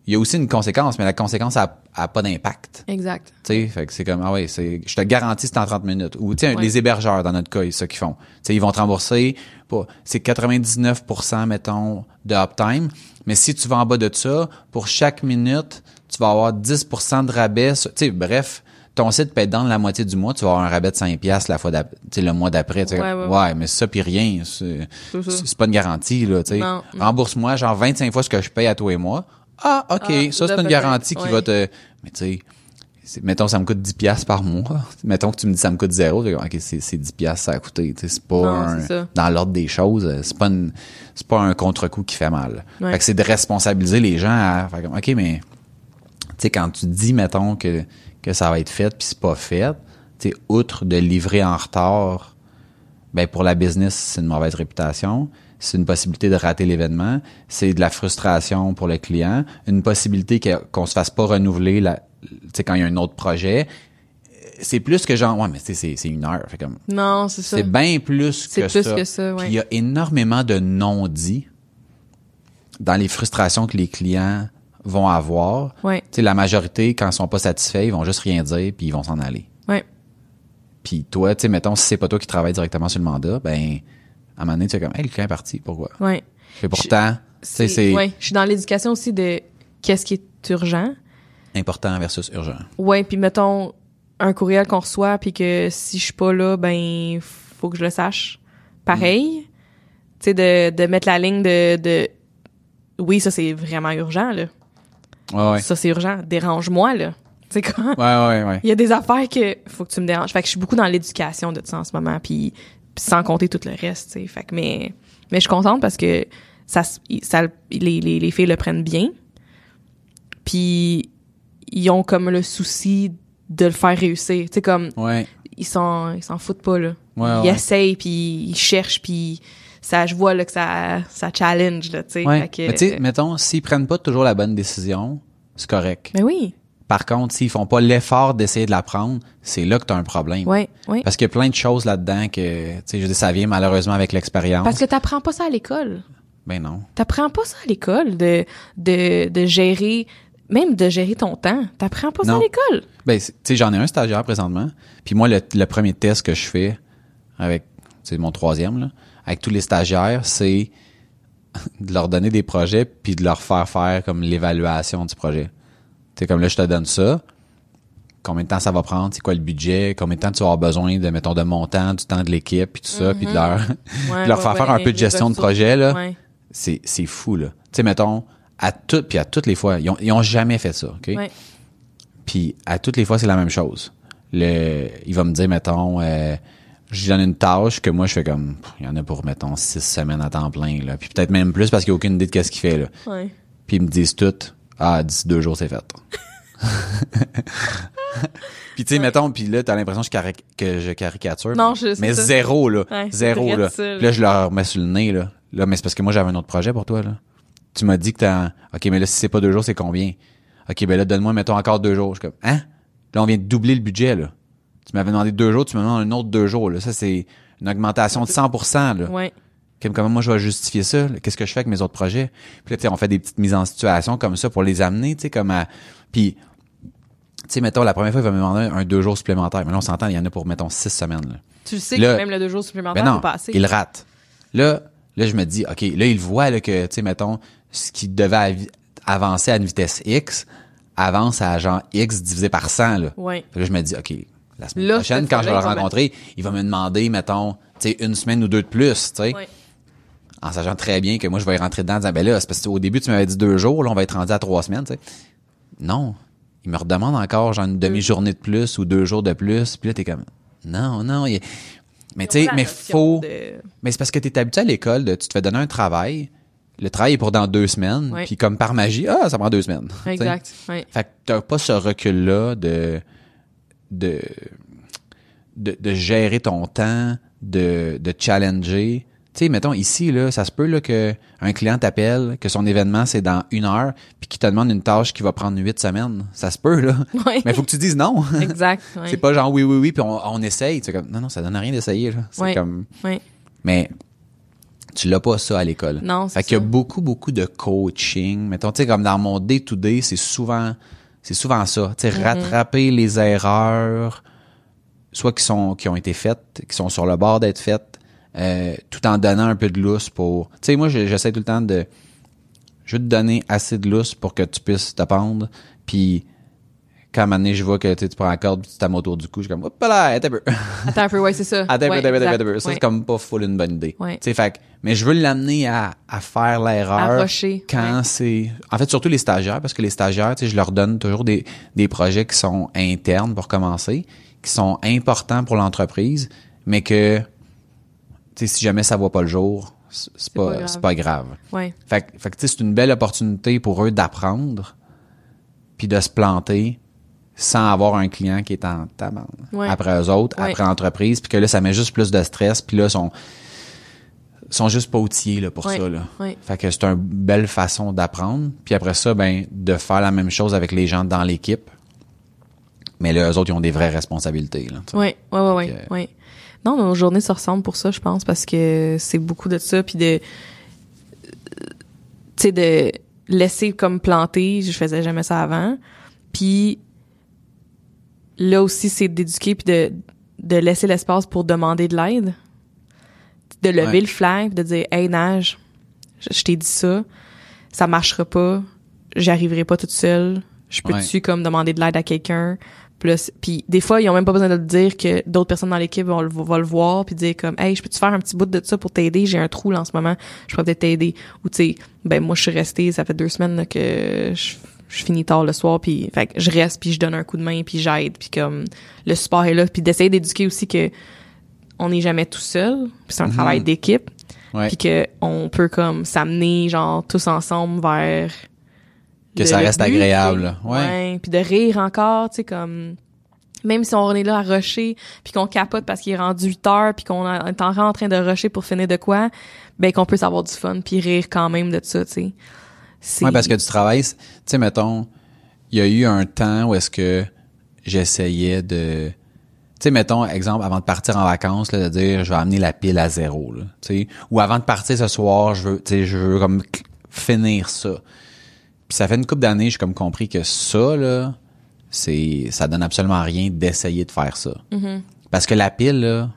il y a aussi une conséquence, mais la conséquence a, a pas d'impact. exact. Tu sais, fait que c'est comme, ah ouais, c'est, je te garantis c'est en 30 minutes. Ou, tu sais, Ouais. les hébergeurs, dans notre cas, c'est ça qu'ils font. Tu sais, ils vont te rembourser, pour, c'est 99%, mettons, de uptime. Mais si tu vas en bas de ça, pour chaque minute, tu vas avoir 10% de rabais. Tu sais, bref, ton site peut être dans la moitié du mois, tu vas avoir un rabais de 5 piastres la fois le mois d'après. tu sais. Ouais, ouais, ouais, mais ça puis rien, c'est, pas une garantie, là. Rembourse-moi, genre 25 fois ce que je paye à toi et moi. Ah, OK, Ah, ça, c'est une garantie qui ouais. va te, mais tu sais, mettons, ça me coûte 10 piastres par mois. Mettons que tu me dis ça me coûte zéro. OK, c'est, c'est 10 piastres, ça a coûté. C'est pas Non, un- dans l'ordre des choses, c'est pas une, c'est pas un contre-coup qui fait mal. Ouais. Fait que c'est de responsabiliser les gens à faire comme, OK, mais, tu sais, quand tu dis, mettons, que, que ça va être fait puis c'est pas fait, tu outre de livrer en retard, ben, pour la business, c'est une mauvaise réputation. C'est une possibilité de rater l'événement. C'est de la frustration pour le client. Une possibilité qu'on se fasse pas renouveler la, tu sais, quand il y a un autre projet. C'est plus que genre, ouais, mais c'est, c'est une heure. Fait comme, Non, c'est ça. c'est bien plus C'est que plus ça. que ça, ouais. Puis il y a énormément de non-dits dans les frustrations que les clients vont avoir. Ouais, Tu sais, la majorité, quand ils sont pas satisfaits, ils vont juste rien dire puis ils vont s'en aller. ouais. Puis toi, tu sais, mettons, si c'est pas toi qui travailles directement sur le mandat, ben, à un moment donné, tu es comme, hey, le client est parti, pourquoi? Ouais. Et pourtant, tu sais, c'est je suis dans l'éducation aussi de qu'est-ce qui est urgent. important versus urgent. Ouais, puis mettons un courriel qu'on reçoit puis que si je suis pas là, ben faut que je le sache. Pareil. Tu sais de, de mettre la ligne de, de oui, ça c'est vraiment urgent là. Ouais, ouais. Ça c'est urgent, dérange-moi là. Tu sais quoi Ouais, ouais, ouais. Il y a des affaires que faut que tu me déranges. Fait que je suis beaucoup dans l'éducation de ça en ce moment puis, puis sans compter tout le reste, tu sais. Fait que mais mais je suis contente parce que ça ça les les les filles le prennent bien. Puis ils ont comme le souci de le faire réussir. Tu sais comme Ouais. ils s'en ils s'en foutent pas là. Ouais, ils ouais. essayent puis ils cherchent puis ça je vois là que ça ça challenge là, tu sais. Ouais. Mais tu sais, mettons, s'ils prennent pas toujours la bonne décision, c'est correct. Mais oui. Par contre, s'ils font pas l'effort d'essayer de la prendre, c'est là que tu as un problème. Ouais, ouais. Parce qu'il y a plein de choses là-dedans que, tu sais, je dis, ça vient malheureusement avec l'expérience. Parce que t'apprends pas ça à l'école. Ben non. T'apprends pas ça à l'école de, de, de gérer, même de gérer ton temps. T'apprends pas ça à l'école. Ben, tu sais, j'en ai un stagiaire présentement. Puis moi, le, le premier test que je fais avec, c'est mon troisième, là, avec tous les stagiaires, c'est de leur donner des projets puis de leur faire faire comme l'évaluation du projet. Tu sais, comme là, je te donne ça. Combien de temps ça va prendre? C'est quoi le budget? Combien de temps tu vas avoir besoin de, mettons, de montant, du temps de l'équipe puis tout ça, puis de leur, Ouais, de leur ouais, faire faire un peu de gestion de projet, là. C'est, fou, là. Tu sais, mettons, à toutes, puis à toutes les fois, ils ont, ils ont jamais fait ça, OK? Puis à toutes les fois, c'est la même chose. Le, il va me dire, mettons, euh, je lui donne une tâche que moi, je fais comme, il y en a pour, mettons, six semaines à temps plein, là. Puis peut-être même plus parce qu'il n'y a aucune idée de qu'est-ce qu'il fait, là. Ouais. Puis ils me disent tout, ah, d'ici deux jours, c'est fait. puis tu sais, mettons, puis là, t'as l'impression que je, cari- que je caricature. Non, je- Mais ça. zéro, là. Ouais, zéro, là. Puis là, je leur mets sur le nez, là. Là, mais c'est parce que moi, j'avais un autre projet pour toi, là. Tu m'as dit que t'as, OK, mais là, si c'est pas deux jours, c'est combien? OK, ben là, donne-moi, mettons, encore deux jours. Je suis comme, hein? Là, on vient de doubler le budget, là. Tu m'avais demandé deux jours, tu me demandes un autre deux jours, là. Ça, c'est une augmentation de 100%, là. Ouais. Comme, comment moi je vais justifier ça? Qu'est-ce que je fais avec mes autres projets? Puis là, on fait des petites mises en situation comme ça pour les amener, tu sais, comme à. Puis, tu sais, mettons, la première fois, il va me demander un deux jours supplémentaires. Mais là, on s'entend, il y en a pour, mettons, six semaines. Là. Tu le sais Là- que même le deux jours supplémentaires Ben non, peut passer. il rate. Là, là, je me dis, OK, là, il voit là, que, tu sais, mettons, ce qui devait avancer à une vitesse X avance à genre X divisé par 100, là. Ouais. Fait que là, je me dis, OK, la semaine Là, prochaine, quand je vais le rencontrer, il va me demander, mettons, tu sais, une semaine ou deux de plus, tu sais Ouais. en sachant très bien que moi je vais y rentrer dedans en disant ben là c'est parce que au début tu m'avais dit deux jours là on va être rendu à trois semaines tu sais non il me redemande encore genre une demi-journée de plus ou deux jours de plus puis là t'es comme non non il- mais tu sais mais faut de- mais c'est parce que t'es habitué à l'école de tu te fais donner un travail le travail est pour dans deux semaines Ouais. puis comme par magie ah ça prend deux semaines. Exact. Ouais. Fait que t'as pas ce recul-là de, de, de, de gérer ton temps, de, de challenger. Tu sais, mettons, ici, là, ça se peut là, que un client t'appelle, que son événement, c'est dans une heure, puis qu'il te demande une tâche qui va prendre huit semaines. Ça se peut, là. Mais il faut que tu dises non. Exact. C'est pas genre oui, oui, oui, puis on, on essaye. C'est comme, non, non, ça donne rien d'essayer. là. C'est comme... Mais tu l'as pas ça à l'école. Non, c'est Fait qu'il y a beaucoup, beaucoup de coaching. Mettons, tu sais, comme dans mon day-to-day, c'est souvent, c'est souvent ça. Tu Mm-hmm. sais, rattraper les erreurs, soit qui sont, qui ont été faites, qui sont sur le bord d'être faites, euh, tout en donnant un peu de lousse pour, tu sais, moi, je- j'essaie tout le temps de, je veux te donner assez de lousse pour que tu puisses t'apprendre, puis quand à un moment donné, je vois que tu prends la corde puis tu t'ames autour du cou, je suis comme, hop là, attends un peu. Attends un peu, ouais, c'est ça. Attends un peu, attends un peu, attends un peu. Ça, c'est comme pas full une bonne idée. Ouais. Tu sais, fait que- mais je veux l'amener à, à faire l'erreur. Quand ouais. c'est. En fait, surtout les stagiaires, parce que les stagiaires, tu sais, je leur donne toujours des, des projets qui sont internes pour commencer, qui sont importants pour l'entreprise, mais que, tu sais, si jamais ça voit pas le jour, c'est pas pas, grave. c'est pas grave. Ouais. Fait, que- fait que, tu sais, c'est une belle opportunité pour eux d'apprendre, puis de se planter sans avoir un client qui est en tabarnak Ouais. après eux autres, Ouais. après l'entreprise, puis que là, ça met juste plus de stress, puis là, ils sont, sont juste pas outillés là, pour Ouais. ça. Là. Ouais. Fait que c'est une belle façon d'apprendre. Puis après ça, ben, de faire la même chose avec les gens dans l'équipe. Mais là, eux autres, ils ont des vraies responsabilités. Là, tu sais. Ouais, ouais, ouais, ouais, Fait que- ouais. Non, nos journées se ressemblent pour ça, je pense, parce que c'est beaucoup de ça, puis de, tu sais, de laisser comme planter. Je faisais jamais ça avant. Puis là aussi, c'est d'éduquer puis de, de laisser l'espace pour demander de l'aide, de lever Ouais. le puis de dire, hey nage, je, je t'ai dit ça, ça marchera pas, j'y arriverai pas toute seule. Je peux-tu comme demander de l'aide à quelqu'un? Plus, puis des fois, ils ont même pas besoin de le dire que d'autres personnes dans l'équipe vont, le- vont le voir puis dire comme hey, je peux-tu faire un petit bout de ça pour t'aider, j'ai un trou là en ce moment, je pourrais peut-être t'aider. Ou tu sais, ben moi je suis restée, ça fait deux semaines là, que je, je finis tard le soir puis fait que je reste puis je donne un coup de main puis j'aide puis comme le support est là puis d'essayer d'éduquer aussi que on n'est jamais tout seul, puis c'est un travail d'équipe Ouais. puis que on peut comme s'amener genre tous ensemble vers Que ça reste but, agréable, là. Ouais. Ouais, puis de rire encore, tu sais comme même si on est là à rusher puis qu'on capote parce qu'il est rendu 8 heures puis qu'on est encore en train de rusher pour finir de quoi, ben qu'on peut avoir du fun puis rire quand même de ça, tu sais. Ouais, parce que tu travailles, tu sais, mettons, il y a eu un temps où est-ce que j'essayais de, tu sais, mettons, exemple, avant de partir en vacances, là, de dire, je vais amener la pile à zéro, là, tu sais, ou avant de partir ce soir, je veux, tu sais, je veux comme finir ça. Puis ça fait une couple d'années, j'ai comme compris que ça, là, c'est, ça donne absolument rien d'essayer de faire ça. Mm-hmm. Parce que la pile, là,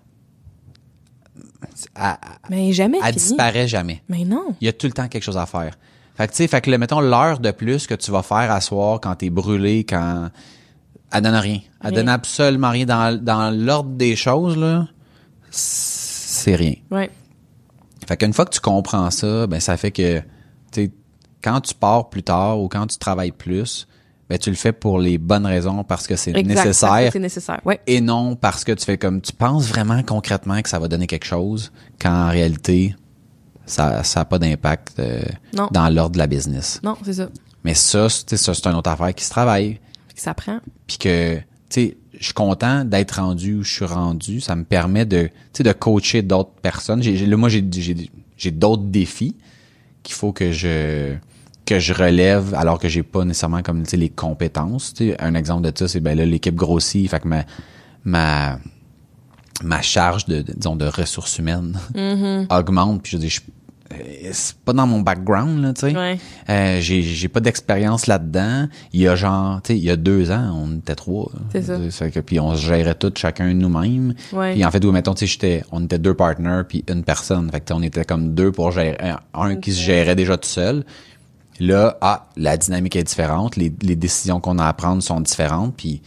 elle, mais jamais elle fini. disparaît jamais Mais non. il y a tout le temps quelque chose à faire. Fait que, tu sais, fait que, le- mettons, l'heure de plus que tu vas faire à soir quand t'es brûlé, quand, elle donne rien. Elle Rien. donne absolument rien. Dans, dans l'ordre des choses, là, c'est rien. Ouais. Fait qu'une fois que tu comprends ça, ben, ça fait que, tu quand tu pars plus tard ou quand tu travailles plus, ben, tu le fais pour les bonnes raisons parce que c'est nécessaire C'est nécessaire. Ouais. et non parce que tu fais comme tu penses vraiment concrètement que ça va donner quelque chose quand en réalité ça ça a pas d'impact euh, dans l'ordre de la business. Non, c'est ça. Mais ça c'est ça c'est une autre affaire qui se travaille Fait que ça prend. puis que tu sais je suis content d'être rendu où je suis rendu, ça me permet de tu sais de coacher d'autres personnes. J'ai là moi j'ai j'ai j'ai d'autres défis qu'il faut que je que je relève alors que j'ai pas nécessairement comme tu sais les compétences tu sais un exemple de ça c'est ben là l'équipe grossit fait que ma ma ma charge de, de- disons de ressources humaines augmente puis je dis je euh, c'est pas dans mon background là tu sais. Ouais. Euh, j'ai j'ai pas d'expérience là-dedans. Il y a genre tu sais il y a deux ans on était trois C'est ça. Que, puis on se gérait tout chacun nous-mêmes. Ouais. puis en fait où mettons tu sais j'étais on était deux partners puis une personne. Fait que tu sais, on était comme deux pour gérer un, un qui se gérait déjà tout seul. Là ah la dynamique est différente. Les, les décisions qu'on a à prendre sont différentes. Puis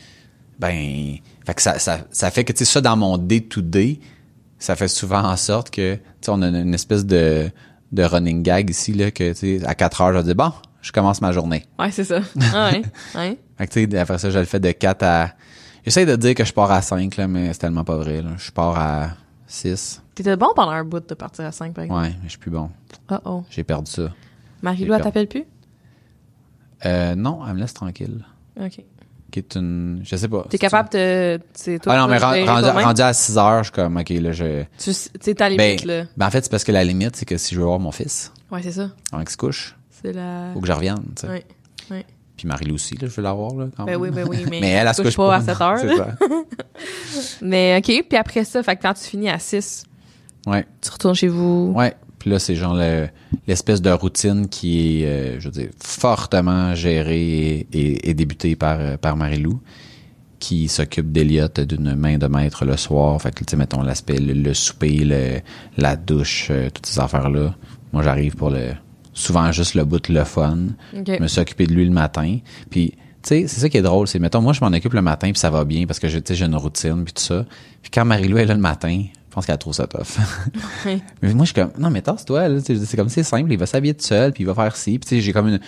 ben fait que ça ça ça fait que tu sais ça dans mon day to day ça fait souvent en sorte que tu sais on a une espèce de de running gag ici là que tu sais à 4 heures je dire bon je commence ma journée Ouais, c'est ça. Ah ouais. Ouais. fait que tu sais après ça je le fais de 4 à j'essaie de dire que je pars à 5 là mais c'est tellement pas vrai là je pars à 6 T'étais bon pendant un bout de partir à 5, par exemple. ouais mais je suis plus bon Oh oh. j'ai perdu ça Marie-Lou, elle t'appelle plus? euh, non elle me laisse tranquille OK. Qui est une, je sais pas. T'es capable de, toi. Ah non, mais rendu, à 6 heures, je suis comme, ok, là, je, Tu sais, ta ben, limite, là. ben, en fait, c'est parce que la limite, c'est que si je veux voir mon fils, Ouais, c'est ça. avant qu'il se couche, C'est la. faut que je revienne, tu sais. Ouais. Ouais. Puis Marie-Lou aussi, là, je veux l'avoir, là, quand Ben même. oui, ben oui, mais. Mais elle, elle se couche pas pas. à 7 heures. Mais ok, puis après ça, fait que quand tu finis à 6, Ouais. tu retournes chez vous. Ouais. Puis là, c'est genre le- l'espèce de routine qui est, euh, je veux dire, fortement gérée et, et, et débutée par, euh, par Marie-Lou, qui s'occupe d'Eliott d'une main de maître le soir. Fait que, tu sais, mettons l'aspect, le, le souper, le, la douche, euh, toutes ces affaires-là. Moi, j'arrive pour le, souvent juste le bout, le fun. Je me suis occupé de lui le matin. Puis, tu sais, c'est ça qui est drôle. C'est, mettons, moi, je m'en occupe le matin, puis ça va bien parce que, tu sais, j'ai une routine, puis tout ça. Puis quand Marie-Lou est là le matin, je pense qu'elle trouve ça tough. Ouais. mais moi, je suis comme, non, mais tasse-toi, là. C'est comme, c'est simple, il va s'habiller tout seul, puis il va faire ci. Puis, tu sais, j'ai comme une,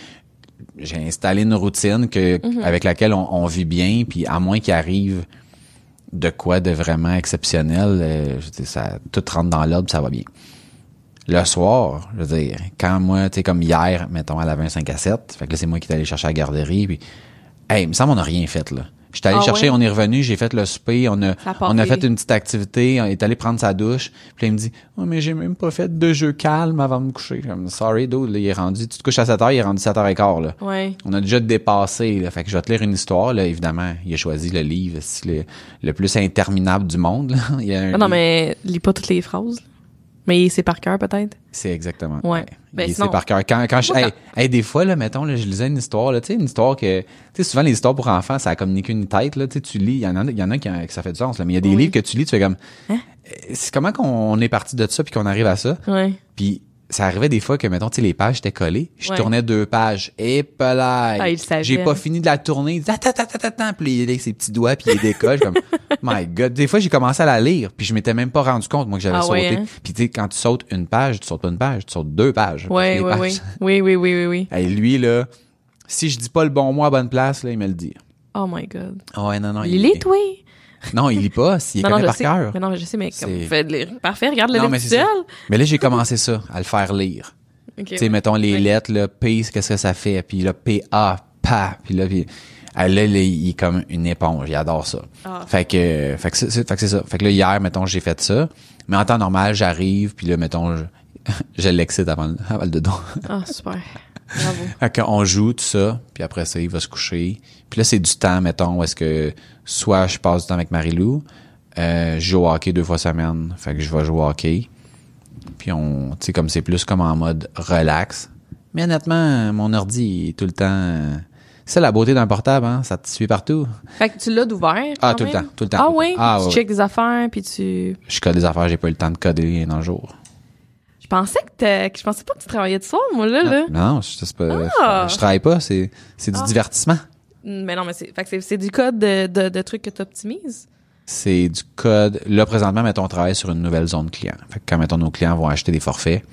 j'ai installé une routine que, avec laquelle on, on vit bien, puis à moins qu'il arrive de quoi de vraiment exceptionnel, euh, je ça, tout rentre dans l'ordre, puis ça va bien. Le soir, je veux dire, quand moi, tu sais, comme hier, mettons, elle avait un 5 à 7, fait que là, c'est moi qui est allé chercher à la garderie, puis, hey, il me semble qu'on n'a rien fait, là. J'étais allé Ah chercher, ouais? on est revenu, j'ai fait le souper, on a, on a fait une petite activité, on est allé prendre sa douche, puis là, il me dit, oh, mais j'ai même pas fait de jeu calme avant de me coucher. Comme, sorry, dude, là, il est rendu, tu te couches à 7 heures, il est rendu 7 heures et quart, là. Ouais. On a déjà dépassé, là. Fait que je vais te lire une histoire, là. Évidemment, il a choisi le livre, c'est le, le plus interminable du monde, là. Il y a un Ah non, mais lis pas toutes les phrases. là. Mais c'est par cœur, peut-être? C'est exactement. Ouais. Ben, c'est par cœur. Quand, quand je, Moi, hey, hey, des fois, là, mettons, là, je lisais une histoire, là, tu sais, une histoire que, tu sais, souvent, les histoires pour enfants, ça a comme ni queue ni tête, là, tu sais, tu lis, il y en a, il y en a qui, que ça fait du sens, là, mais il y a des Oui. livres que tu lis, tu fais comme, Hein? Euh, c'est comment qu'on est parti de ça puis qu'on arrive à ça? Ouais. Puis, ça arrivait des fois que, mettons, tu sais, les pages étaient collées. Je Ouais. tournais deux pages. Et Ah, il le savait. J'ai pas fini de la tourner. Il dit, Attends, attends, attends, attends. Puis il est avec ses petits doigts, puis il décolle. comme, my God. Des fois, j'ai commencé à la lire, puis je m'étais même pas rendu compte, moi, que j'avais Ah sauté. ouais, hein? Puis tu sais, quand tu sautes une page, tu sautes pas une page, tu sautes deux pages. Ouais, Les ouais, pages- oui. Oui, oui, oui, oui, oui. Hey, lui, là, si je dis pas le bon mot à bonne place, là, il me le dit. Oh my god. Ah ouais, non, non. Il lit, toi? Non, il lit pas, s'il Non, connaît par sais. cœur. Mais non, je sais, mais comme, C'est- fais de lire. Parfait, regarde le Non, livre mais seul. Là, j'ai commencé ça, à le faire lire. Ok. Tu sais, mettons les Ouais. lettres, là, P, qu'est-ce que ça fait? Puis là, P-A, pa. Puis là, puis, ah, là, là, il est comme une éponge. Il adore ça. Ah. Fait que, fait que c'est, ça. Fait que là, hier, mettons, j'ai fait ça. Mais en temps normal, j'arrive, puis là, mettons, je, je l'excite avant, le- avant le dodo. Ah, super. Bravo. fait qu'on joue, tout ça. Puis après ça, il va se coucher. Puis là, c'est du temps, mettons, où est-ce que soit je passe du temps avec Marie-Lou, euh, je joue au hockey deux fois semaine. Fait que je vais jouer au hockey. Puis on, tu sais, comme c'est plus comme en mode relax. Mais honnêtement, mon ordi est tout le temps. C'est la beauté d'un portable, hein. Ça te suit partout. Fait que tu l'as d'ouvert. Ah, tout le temps, tout le temps, Ah oui? Ah, tu checkes des affaires, puis tu. Je code des affaires, j'ai pas eu le temps de coder dans le jour. Je pensais que que je pensais pas que tu travaillais de soir, moi, là, là. Non, je, pas, Ah. je travaille pas, c'est, c'est du Ah. divertissement. Mais non, mais c'est, fait que c'est, c'est du code de, de, de trucs que t'optimises? C'est du code. Là, présentement, mettons, on travaille sur une nouvelle zone client. Fait que quand, mettons, nos clients vont acheter des forfaits,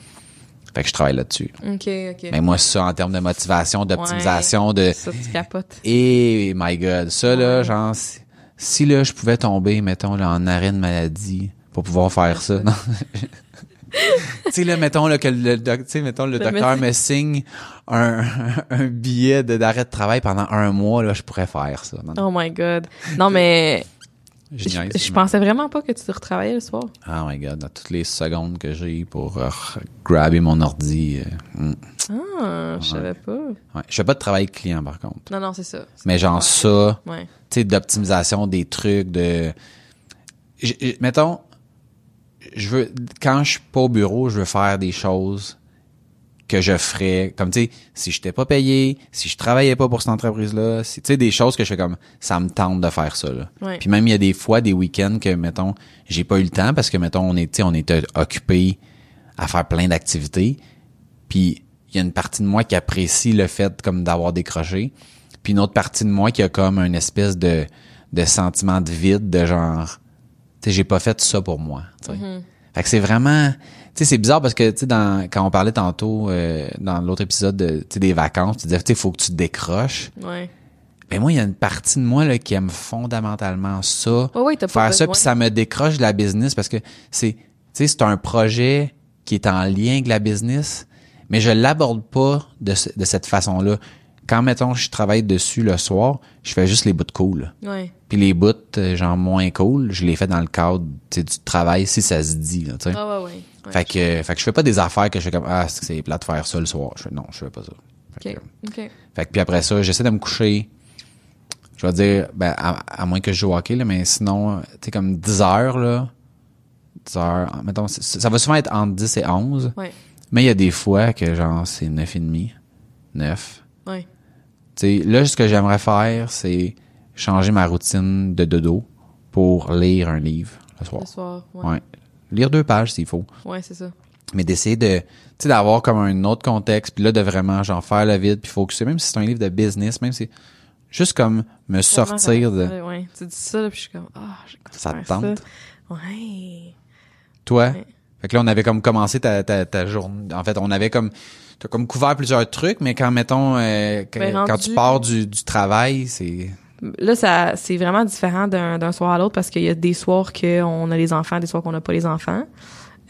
fait que je travaille là-dessus. OK, OK. Mais moi, ça, en termes de motivation, d'optimisation, de, Ça, tu capotes. et my God, ça, là, Ouais. genre, si, si, là, je pouvais tomber, mettons, là, en arrêt de maladie pour pouvoir faire ça. Non. Tu sais, là, mettons, là, que le, doc- mettons, le Le docteur me signe un, un billet d'arrêt de travail pendant un mois, là, je pourrais faire ça. Non, non, Oh my God. Non, mais je pensais vraiment pas que tu retravaillais le soir. Oh my god, dans toutes les secondes que j'ai pour euh, grabber mon ordi. euh, mm. Ah, je savais pas. ouais. Je fais pas de travail client par contre. Non, non, c'est ça. Mais genre ça, Ouais. tu sais, d'optimisation des trucs, de. J- mettons, je veux. Quand je suis pas au bureau, je veux faire des choses que je ferais. Comme tu sais, si je t'ai pas payé, si je travaillais pas pour cette entreprise-là, si- tu sais, des choses que je fais comme ça me tente de faire ça. Là. Ouais. Puis même il y a des fois, des week-ends que, mettons, j'ai pas eu le temps parce que, mettons, on est, tu sais, on était occupé à faire plein d'activités. Puis il y a une partie de moi qui apprécie le fait comme d'avoir décroché. Puis une autre partie de moi qui a comme une espèce de, de sentiment de vide, de genre, j'ai pas fait ça pour moi. sais. Fait que c'est vraiment, tu sais, c'est bizarre parce que, tu sais, dans, quand on parlait tantôt, euh, dans l'autre épisode de, des vacances, tu disais, tu sais, faut que tu te décroches. Ouais. Ben moi, il y a une partie de moi là, qui aime fondamentalement ça. Ouais, t'as pas faire ça, puis ça me décroche de la business parce que c'est, tu sais, c'est un projet qui est en lien avec la business, mais je l'aborde pas de, ce- de cette façon-là. Quand, mettons, je travaille dessus le soir, je fais juste les bouts de cool. Ouais. Puis les bouts, euh, genre, moins cool, je les fais dans le cadre du travail, si ça se dit, là. Ah ouais, ouais. ouais. fait, que, fait que je fais pas des affaires que je fais comme, ah, c'est que c'est plat de faire ça le soir. Je fais, non, je fais pas ça. Fait OK. que, OK. fait que puis après ça, j'essaie de me coucher. Je vais dire, ben, à, à moins que je joue au hockey, là, mais sinon, tu sais, comme 10 heures, là. 10 heures, mettons, ça va souvent être entre 10 et 11. Ouais. Mais il y a des fois que, genre, c'est 9 et demi, 9. Ouais. Là, ce que j'aimerais faire, c'est changer ma routine de dodo pour lire un livre le soir. Le soir. Ouais. Ouais. Lire deux pages s'il faut. Ouais, c'est ça. Mais d'essayer de, tu sais, d'avoir comme un autre contexte, puis là, de vraiment, genre, faire le vide, puis focuser, même si c'est un livre de business, même si juste comme me sortir de... Ouais, ouais. Tu dis ça, là, puis je suis comme, ah, j'ai Ça te tente? Ouais. Toi? Ouais. Fait que là, on avait comme commencé ta, ta, ta journée. En fait, on avait comme, t'as comme couvert plusieurs trucs, mais quand, mettons, euh, que- Ben, quand tu pars du, du travail, c'est... Là, ça, c'est vraiment différent d'un, d'un soir à l'autre parce qu'il y a des soirs qu'on a les enfants, des soirs qu'on n'a pas les enfants.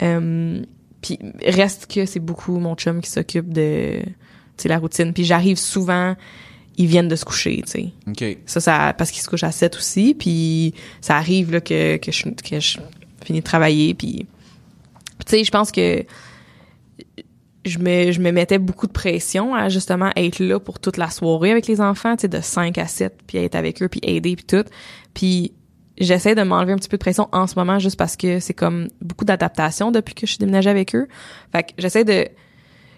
Euh, puis reste que c'est beaucoup mon chum qui s'occupe de, tu sais, la routine. Puis j'arrive souvent, ils viennent de se coucher, tu sais. OK. Ça, ça, parce qu'ils se couchent à 7 aussi. Puis ça arrive là que, que je, que je finis de travailler. Puis, tu sais, je pense que je me, je me mettais beaucoup de pression à justement être là pour toute la soirée avec les enfants, tu sais, de 5 à 7, puis être avec eux, puis aider, puis tout. Puis j'essaie de m'enlever un petit peu de pression en ce moment juste parce que c'est comme beaucoup d'adaptation depuis que je suis déménagée avec eux. Fait que j'essaie de...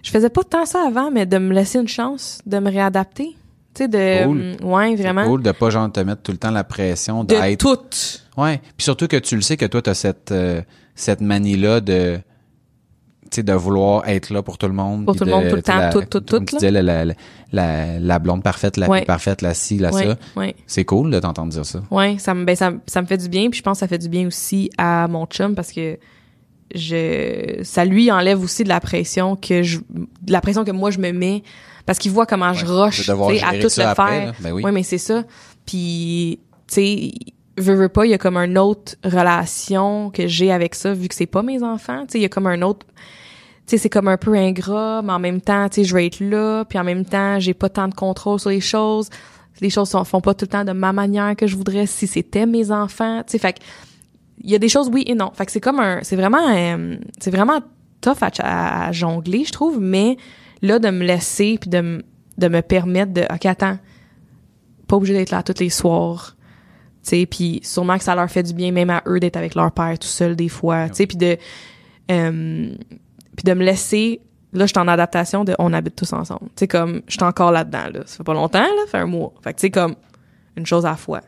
Je faisais pas tant ça avant, mais de me laisser une chance de me réadapter. Tu sais, de... Cool. Ouais, vraiment. C'est cool de pas genre te mettre tout le temps la pression De d'être tout. Ouais, puis surtout que tu le sais que toi t'as cette euh, cette manie là de de vouloir être là pour tout le monde Pour tout le de- monde, tout le temps, la- tout, tout, comme tout, tu disais la, la, blonde parfaite, la Ouais. parfaite, la ci, la Ouais, ça. ouais. C'est cool de t'entendre dire ça. Ouais, ça me ben ça, ça me fait du bien puis je pense que ça fait du bien aussi à mon chum parce que je ça lui enlève aussi de la pression que je de la pression que moi je me mets parce qu'il voit comment je rush à tout le faire. Ben oui. Mais c'est ça. Puis tu sais veux, veux pas, il y a comme une autre relation que j'ai avec ça vu que c'est pas mes enfants, tu sais il y a comme un autre sais c'est comme un peu ingrat, mais en même temps, tu sais je veux être là, puis en même temps, j'ai pas tant de contrôle sur les choses. Les choses sont, font pas tout le temps de ma manière que je voudrais si c'était mes enfants, tu sais fait que il y a des choses oui et non. Fait que c'est comme un c'est vraiment euh, c'est vraiment tough à, à- à jongler, je trouve, mais là de me laisser puis de me de me permettre de OK, attends, pas obligé d'être là tous les soirs. Tu sais, puis sûrement que ça leur fait du bien même à eux d'être avec leur père tout seul des fois, tu sais, puis de euh, puis de me laisser là je suis en adaptation de on habite tous ensemble. Tu sais comme je suis encore là-dedans là, ça fait pas longtemps là, ça fait un mois. Fait que tu sais comme une chose à la fois.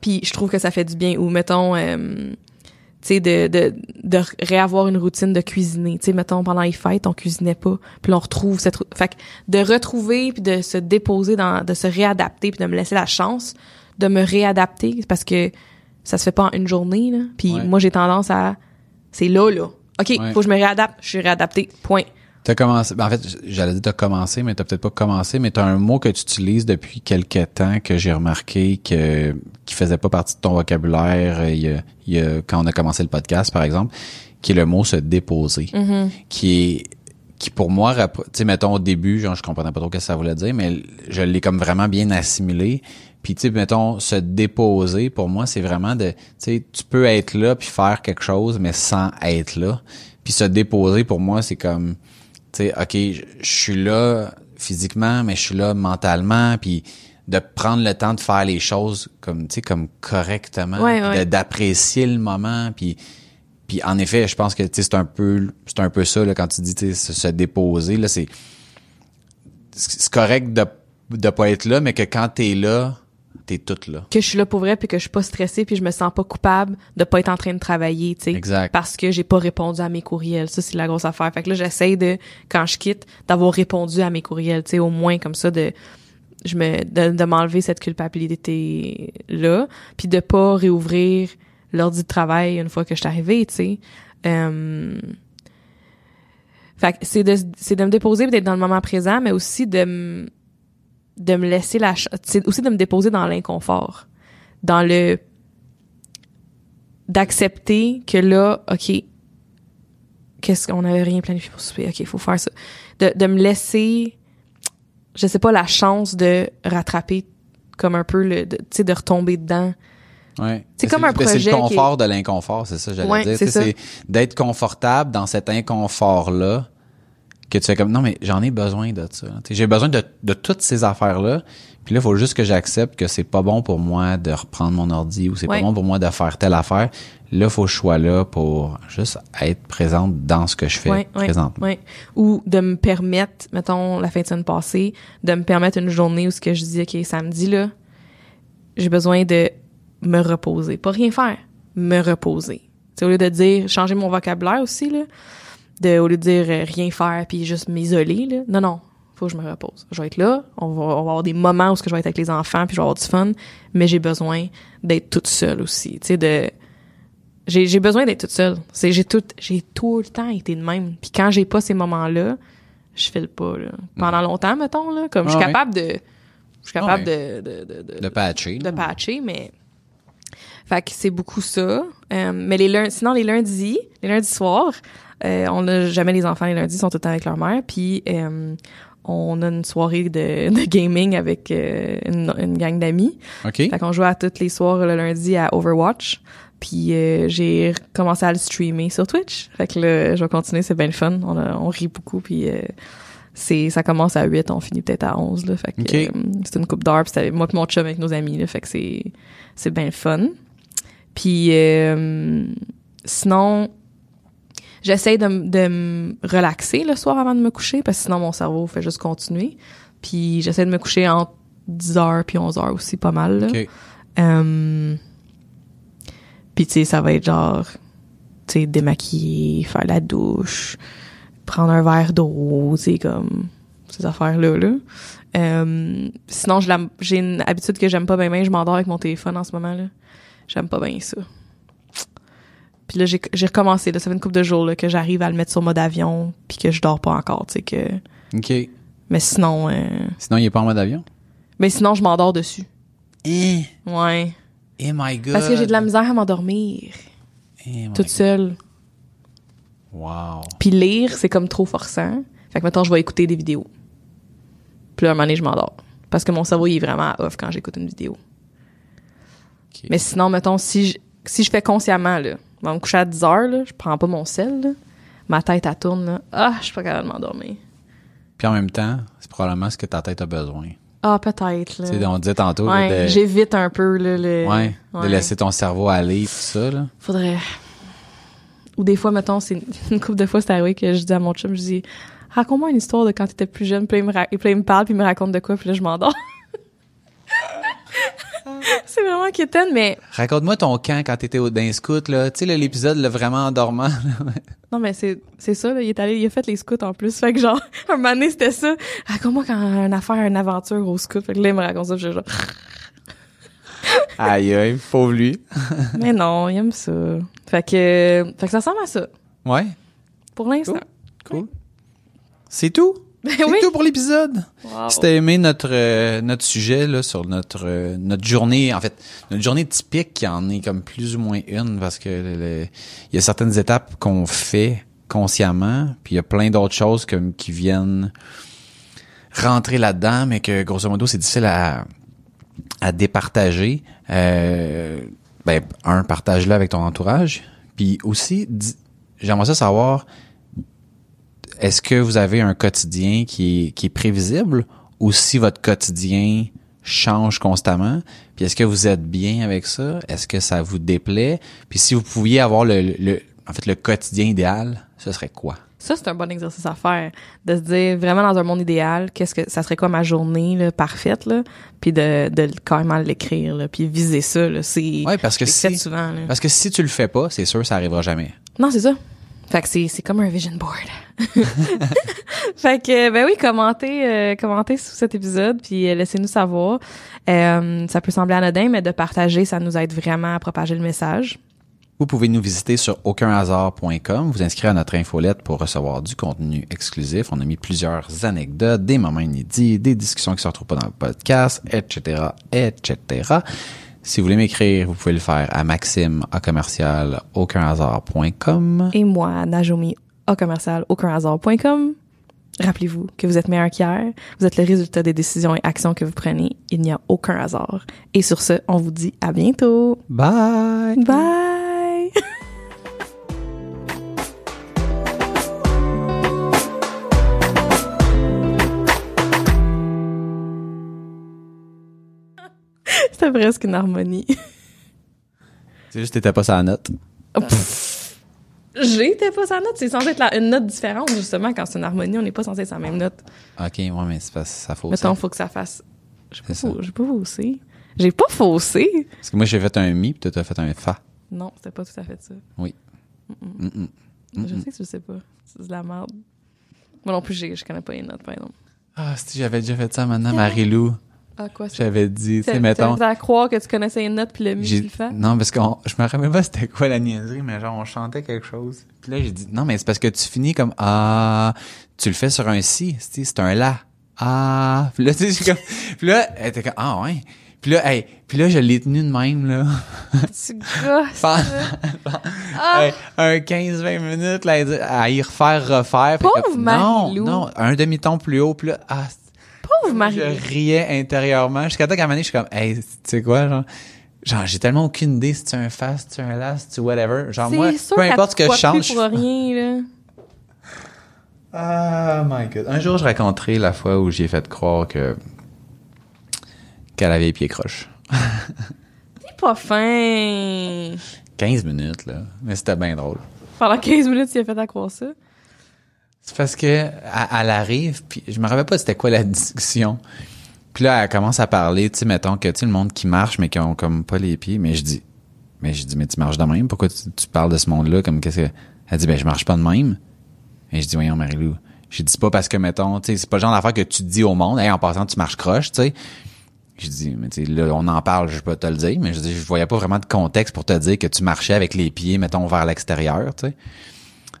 Puis je trouve que ça fait du bien ou mettons euh, tu sais de, de de réavoir une routine de cuisiner, tu sais mettons pendant les fêtes on cuisinait pas, puis là, on retrouve cette fait que de retrouver puis de se déposer dans de se réadapter puis de me laisser la chance de me réadapter parce que ça se fait pas en une journée là. Puis Ouais. moi j'ai tendance à c'est là là. OK, Ouais. faut que je me réadapte, je suis réadapté. Point. T'as commencé, ben en fait, j'allais dire t'as commencé, mais t'as peut-être pas commencé, mais t'as un mot que tu utilises depuis quelques temps que j'ai remarqué que qui faisait pas partie de ton vocabulaire euh, il y a, il y a- quand on a commencé le podcast, par exemple, qui est le mot se déposer, qui est qui pour moi, tu sais, mettons au début, genre je comprenais pas trop ce que ça voulait dire, mais je l'ai comme vraiment bien assimilé. Puis tu sais, mettons se déposer, pour moi, c'est vraiment de, tu sais, tu peux être là puis faire quelque chose, mais sans être là. Puis se déposer, pour moi, c'est comme, tu sais, ok, je suis là physiquement, mais je suis là mentalement, puis de prendre le temps de faire les choses comme, tu sais, comme correctement, Ouais, ouais. d'apprécier le moment, puis puis en effet, je pense que tu sais, c'est un peu c'est un peu ça là quand tu dis tu sais, se, se déposer là, c'est c'est correct de de pas être là, mais que quand t'es là, t'es toute là. que je suis là pour vrai puis que je suis pas stressée puis je me sens pas coupable de pas être en train de travailler, tu sais. Exact. Parce que j'ai pas répondu à mes courriels. Ça, c'est la grosse affaire. Fait que là, j'essaie de, quand je quitte, d'avoir répondu à mes courriels, tu sais, au moins comme ça de, je me, de, de m'enlever cette culpabilité là puis de pas réouvrir l'ordi de travail une fois que je suis arrivée, tu sais. Euh, fait que c'est de, c'est de me déposer d'être dans le moment présent, mais aussi de me, de me laisser la c'est aussi de me déposer dans l'inconfort dans le d'accepter que là OK qu'est-ce qu'on avait rien planifié pour souper OK, faut faire ça de, de me laisser je sais pas, la chance de rattraper comme un peu le, tu sais, de retomber dedans. Ouais. C'est Mais comme un mais C'est projet le confort de l'inconfort, c'est ça, j'allais Ouais, dire. c'est. C'est d'être confortable dans cet inconfort-là que tu fais comme, non, mais j'en ai besoin de ça. J'ai besoin de, de toutes ces affaires-là. Puis là, il faut juste que j'accepte que c'est pas bon pour moi de reprendre mon ordi ou c'est Ouais. pas bon pour moi de faire telle affaire. Là, faut que je sois là pour juste être présente dans ce que je fais Ouais, présentement. ouais. Ou de me permettre, mettons, la fin de semaine passée, de me permettre une journée où ce que je dis, OK, samedi, là, j'ai besoin de me reposer. Pas rien faire, me reposer. Tu sais, au lieu de dire, changer mon vocabulaire aussi, là, de, au lieu de dire euh, rien faire puis juste m'isoler, là. Non, non. Faut que je me repose. Je vais être là. On va, on va avoir des moments où ce que je vais être avec les enfants puis je vais avoir du fun. Mais j'ai besoin d'être toute seule aussi. Tu sais, de, j'ai j'ai besoin d'être toute seule. C'est j'ai tout j'ai tout le temps été de même. Puis quand j'ai pas ces moments-là, je file pas là. Pendant longtemps mettons là, comme je suis Ah ouais. capable de je suis capable Ah de, de, de, de, De patcher. de patcher mais fait que c'est beaucoup ça. Euh, mais les lundis, sinon les lundis, les lundis soirs, euh, on n'a jamais les enfants les lundis, ils sont tout le temps avec leur mère. Puis euh, on a une soirée de, de gaming avec une, une gang d'amis. OK? Fait qu'on joue à tous les soirs le lundi à Overwatch. Puis j'ai commencé à le streamer sur Twitch. Fait que là, je vais continuer, c'est bien le fun. On, a- on rit beaucoup, puis c'est ça commence à 8, on finit peut-être à 11. Là, fait que euh, c'est une coupe d'heure, avec moi et mon chum avec nos amis. Là, fait que c'est c'est bien fun. Puis euh, sinon, j'essaie de, de me relaxer le soir avant de me coucher, parce que sinon mon cerveau fait juste continuer. Puis j'essaie de me coucher entre 10h puis 11h aussi, pas mal. Là. OK. Euh, puis tu sais, ça va être genre, tu sais, démaquiller, faire la douche, prendre un verre d'eau, sais, comme ces affaires-là. Là. Euh, sinon, j'ai une habitude que j'aime pas bien, bien, je m'endors avec mon téléphone en ce moment. là. J'aime pas bien ça. Puis là, j'ai recommencé, là, ça fait une couple de jours là, que j'arrive à le mettre sur mode avion, puis que je dors pas encore, tu que... OK. Mais sinon, euh, Sinon, il est pas en mode avion? mais sinon, je m'endors dessus. Eh, Ouais. eh my God. Parce que j'ai de la misère à m'endormir, Eh toute seule. Wow. Puis lire, c'est comme trop forçant. Fait que maintenant, je vais écouter des vidéos. Puis là, un moment donné, je m'endors. Parce que mon cerveau, il est vraiment off quand j'écoute une vidéo. Mais sinon, mettons, si je, si je fais consciemment, là, je vais me coucher à 10 heures, là, je prends pas mon sel, là, ma tête, elle tourne, là. Ah, je suis pas capable de m'endormir. Puis en même temps, c'est probablement ce que ta tête a besoin. Ah, peut-être, là. Tu sais, on disait tantôt là, Ouais, de, j'évite un peu, là, le... ouais, de laisser ton cerveau aller tout ça. Là. Faudrait... Ou des fois, mettons, c'est une couple de fois, c'est arrivé que je dis à mon chum, je dis, raconte-moi une histoire de quand t'étais plus jeune, puis là, il me, ra- puis là, il me parle, puis il me raconte de quoi, puis là, je m'endors. c'est vraiment quétaine, mais Raconte-moi ton camp quand t'étais au d'un scout, là. Tu sais, l'épisode, là, vraiment endormant. là. non, mais c'est, c'est ça, là, il est allé, il a fait les scouts en plus, fait que genre, un moment donné, c'était ça. Raconte-moi quand une affaire, une aventure au scout, fait que là, il me raconte ça, puis je suis genre, Aïe, aïe, pauvre lui. mais non, il aime ça. Fait que, fait que ça ressemble à ça, Ouais, pour l'instant. cool. C'est tout? C'est oui. tout pour l'épisode? Wow. Si t'as aimé notre euh, notre sujet là sur notre euh, notre journée, en fait, notre journée typique qui en est comme plus ou moins une parce que il y a certaines étapes qu'on fait consciemment, puis il y a plein d'autres choses comme qui viennent rentrer là-dedans, mais que grosso modo c'est difficile à à départager. Euh, ben un partage-le avec ton entourage, puis aussi j'aimerais ça savoir est-ce que vous avez un quotidien qui est, qui est prévisible ou si votre quotidien change constamment? Puis est-ce que vous êtes bien avec ça? Est-ce que ça vous déplaît? Puis si vous pouviez avoir le, le en fait le quotidien idéal, ce serait quoi? Ça, c'est un bon exercice à faire. De se dire vraiment dans un monde idéal, qu'est-ce que ça serait quoi ma journée là, parfaite, là, puis de, de carrément l'écrire, là, puis viser ça. Là, c'est Ouais, parce que si souvent. Là. parce que si tu le fais pas, c'est sûr ça arrivera jamais. Non, c'est ça. Fait que c'est, c'est comme un vision board. fait que, ben oui, commentez, euh, commentez sous cet épisode, puis euh, laissez-nous savoir. Euh, ça peut sembler anodin, mais de partager, ça nous aide vraiment à propager le message. Vous pouvez nous visiter sur aucunhasard.com, vous inscrire à notre infolette pour recevoir du contenu exclusif. On a mis plusieurs anecdotes, des moments inédits, des discussions qui se retrouvent pas dans le podcast, etc., etc. Si vous voulez m'écrire, vous pouvez le faire à maxime à commercial aucunhasard.com. Et moi, Najomi, au commercial, aucunhasard.com. Rappelez-vous que vous êtes meilleur qu'hier, vous êtes le résultat des décisions et actions que vous prenez. Il n'y a aucun hasard. Et sur ce, on vous dit à bientôt. Bye! Bye! C'était presque une harmonie. C'est juste que t'étais pas sa note. J'étais pas sa note. C'est censé être la- une note différente, justement. Quand c'est une harmonie, on n'est pas censé être sa même note. Ok, ouais, mais c'est pas ça fausse. Mettons, faut que ça fasse. J'ai pas, faux- faussé. J'ai pas faussé. Parce que moi, j'ai fait un mi, puis toi, t'as fait un fa. Non, c'était pas tout à fait ça. Oui. Je sais que je sais pas. C'est de la merde. Moi non plus, je connais pas les notes, par exemple. Ah, si j'avais déjà fait ça maintenant, Marie-Lou. Ah, quoi, ça? J'avais dit, tu sais, mettons. à croire que tu connaissais les notes puis le mi j'ai- tu le fais? Non, parce que je me rappelle pas c'était quoi la niaiserie, mais genre, on chantait quelque chose. Puis là, j'ai dit, non, mais c'est parce que tu finis comme, ah, tu le fais sur un si, c'est un la. Ah, puis là, tu sais, comme, puis là, elle était comme, ah, ouais. Puis là, hey, puis là, je l'ai tenu de même, là. Tu gosses. Ah! Hey, un 15-20 minutes, là, à y refaire, refaire. Pauvre comme, non, non, un demi-ton plus haut, puis là, ah, Marie. je riais intérieurement. Jusqu'à temps qu'à un moment donné, je suis comme, hey, tu sais quoi, genre, genre, j'ai tellement aucune idée si tu un fast, si tu un last, si tu whatever. Genre, moi, sûr peu importe ce que je croit plus change. pour rien, là. Ah, my god. Un jour, je raconterai la fois où j'ai fait croire que, qu'elle avait les pieds croches. T'es pas fin. 15 minutes, là. Mais c'était bien drôle. Pendant 15 minutes, il a fait à croire ça? C'est parce que elle, arrive, puis je me rappelle pas c'était quoi la discussion. Puis là, elle commence à parler, tu sais, mettons que tu sais le monde qui marche mais qui ont comme pas les pieds, mais je dis mais je dis mais tu marches de même, pourquoi tu, tu parles de ce monde-là? Comme qu'est-ce que elle dit ben je marche pas de même. Et je dis voyons Marilou, je dis pas parce que mettons, tu sais, c'est pas le genre d'affaire que tu dis au monde, hey, en passant tu marches croche, tu sais. Je dis mais tu sais là on en parle, je peux te le dire, mais je dis je voyais pas vraiment de contexte pour te dire que tu marchais avec les pieds mettons vers l'extérieur, tu sais.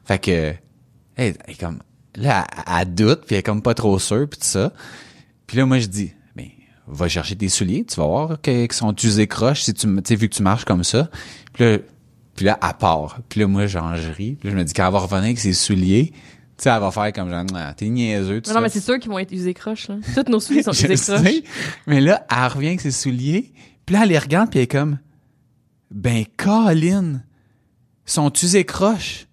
Fait que elle, elle est comme là elle, elle doute puis elle est comme pas trop sûre puis tout ça. Puis là moi je dis mais va chercher tes souliers tu vas voir qu'ils sont usés croches si tu tu sais vu que tu marches comme ça. Puis là puis là elle part. Puis là moi genre je ris. Puis là je me dis quand elle va revenir avec ses souliers tu sais elle va faire comme genre Ah, t'es niaiseux Mais non, mais c'est sûr qu'ils vont être usés croches, là. Toutes nos souliers sont usés croches. mais là elle revient avec ses souliers puis là elle les regarde puis elle est comme ben Colin sont usés croches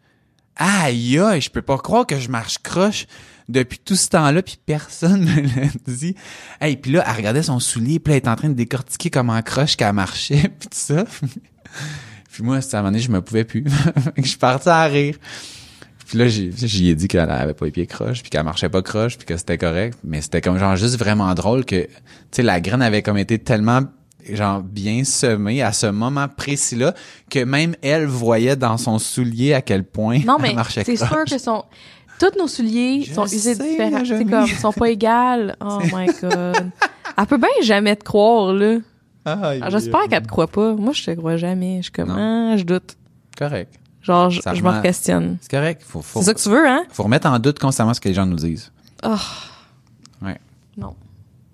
aïe je peux pas croire que je marche croche depuis tout ce temps-là puis personne me l'a dit. Hey, puis là, elle regardait son soulier, puis là, elle est en train de décortiquer comment croche qu'elle marchait puis tout ça. puis moi, à un moment donné, je me pouvais plus. Je suis parti à rire. Puis là, j'y ai dit qu'elle avait pas les pieds croches, puis qu'elle marchait pas croche, puis que c'était correct. Mais c'était comme genre juste vraiment drôle que, tu sais, la graine avait comme été tellement genre bien semée à ce moment précis-là que même elle voyait dans son soulier à quel point Non, elle mais marchait c'est sûr que sont. Tous nos souliers Je sont usés différents. C'est comme, ils sont pas égales. Oh my god. Elle peut bien jamais te croire, là. J'espère qu'elle te croit pas. Moi, je te crois jamais. Je suis comme, ah, je doute. Correct. Genre, je, je me questionne. C'est correct. Faut, faut, C'est ça que tu veux, hein? faut remettre en doute constamment ce que les gens nous disent. Oh, Ouais. non.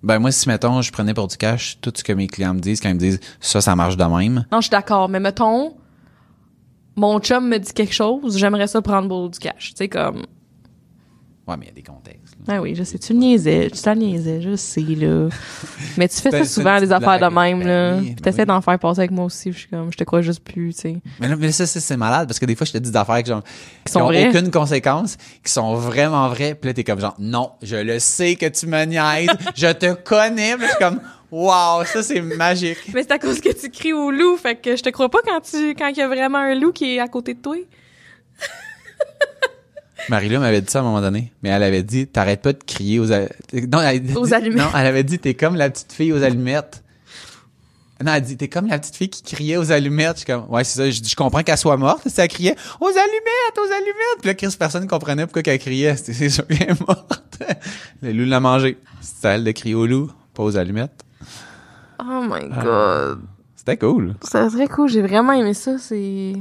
Ben, moi, si, mettons, je prenais pour du cash tout ce que mes clients me disent quand ils me disent ça, ça marche de même. Non, je suis d'accord, mais mettons, mon chum me dit quelque chose, j'aimerais ça prendre pour du cash. Tu sais, comme, Ouais, mais il y a des contextes. là. ah oui, je sais, tu niaisais, tu t'en niaisais, je sais, là. Mais tu fais ça souvent, des affaires de même, Ben là. Puis ben t'essaies oui. d'en faire passer avec moi aussi, je suis comme, je te crois juste plus, tu sais. Mais là, mais ça, c'est malade parce que des fois, je te dis des affaires qui, genre, qui sont ont vraies. aucune conséquence, qui sont vraiment vraies. Puis là, t'es comme genre, non, je le sais que tu me niaises, je te connais. Puis je suis comme, wow, ça, c'est magique. Mais c'est à cause que tu cries au loup, fait que je te crois pas quand tu, quand il y a vraiment un loup qui est à côté de toi. Marie-Lou m'avait dit ça à un moment donné, mais elle avait dit, t'arrêtes pas de crier aux, a- non, elle, dit- Aux allumettes. Non, elle avait dit, t'es comme la petite fille aux allumettes. Non, elle dit, t'es comme la petite fille qui criait aux allumettes. Je suis comme, ouais, c'est ça. Je je comprends qu'elle soit morte. Elle criait, aux allumettes, aux allumettes. Puis là, Chris, personne comprenait pourquoi qu'elle criait. C'est c'est sûr qu'elle est morte. Le loup l'a mangé. C'était elle de crier au loup, pas aux allumettes. Oh my Ah. god. C'était cool. C'était très cool, j'ai vraiment aimé ça, c'est...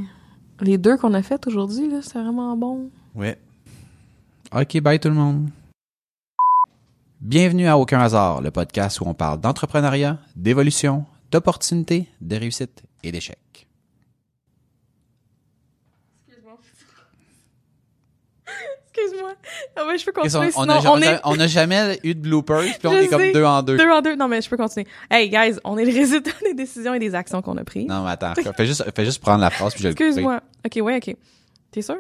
Les deux qu'on a fait aujourd'hui, là, c'est vraiment bon. Ouais. OK, bye tout le monde. Bienvenue à Aucun hasard, le podcast où on parle d'entrepreneuriat, d'évolution, d'opportunités, de réussite et d'échecs. Excuse-moi. Ah ouais, je peux continuer. on, on sinon, a, on on a- est on a jamais eu de bloopers, puis on Je est comme sais. deux en deux. deux en deux. Non, mais je peux continuer. Hey, guys, on est le résultat des décisions et des actions qu'on a prises. Non, mais attends, fais juste, fais juste prendre la phrase, puis je vais le. Excuse-moi. OK, ouais, OK. T'es sûr?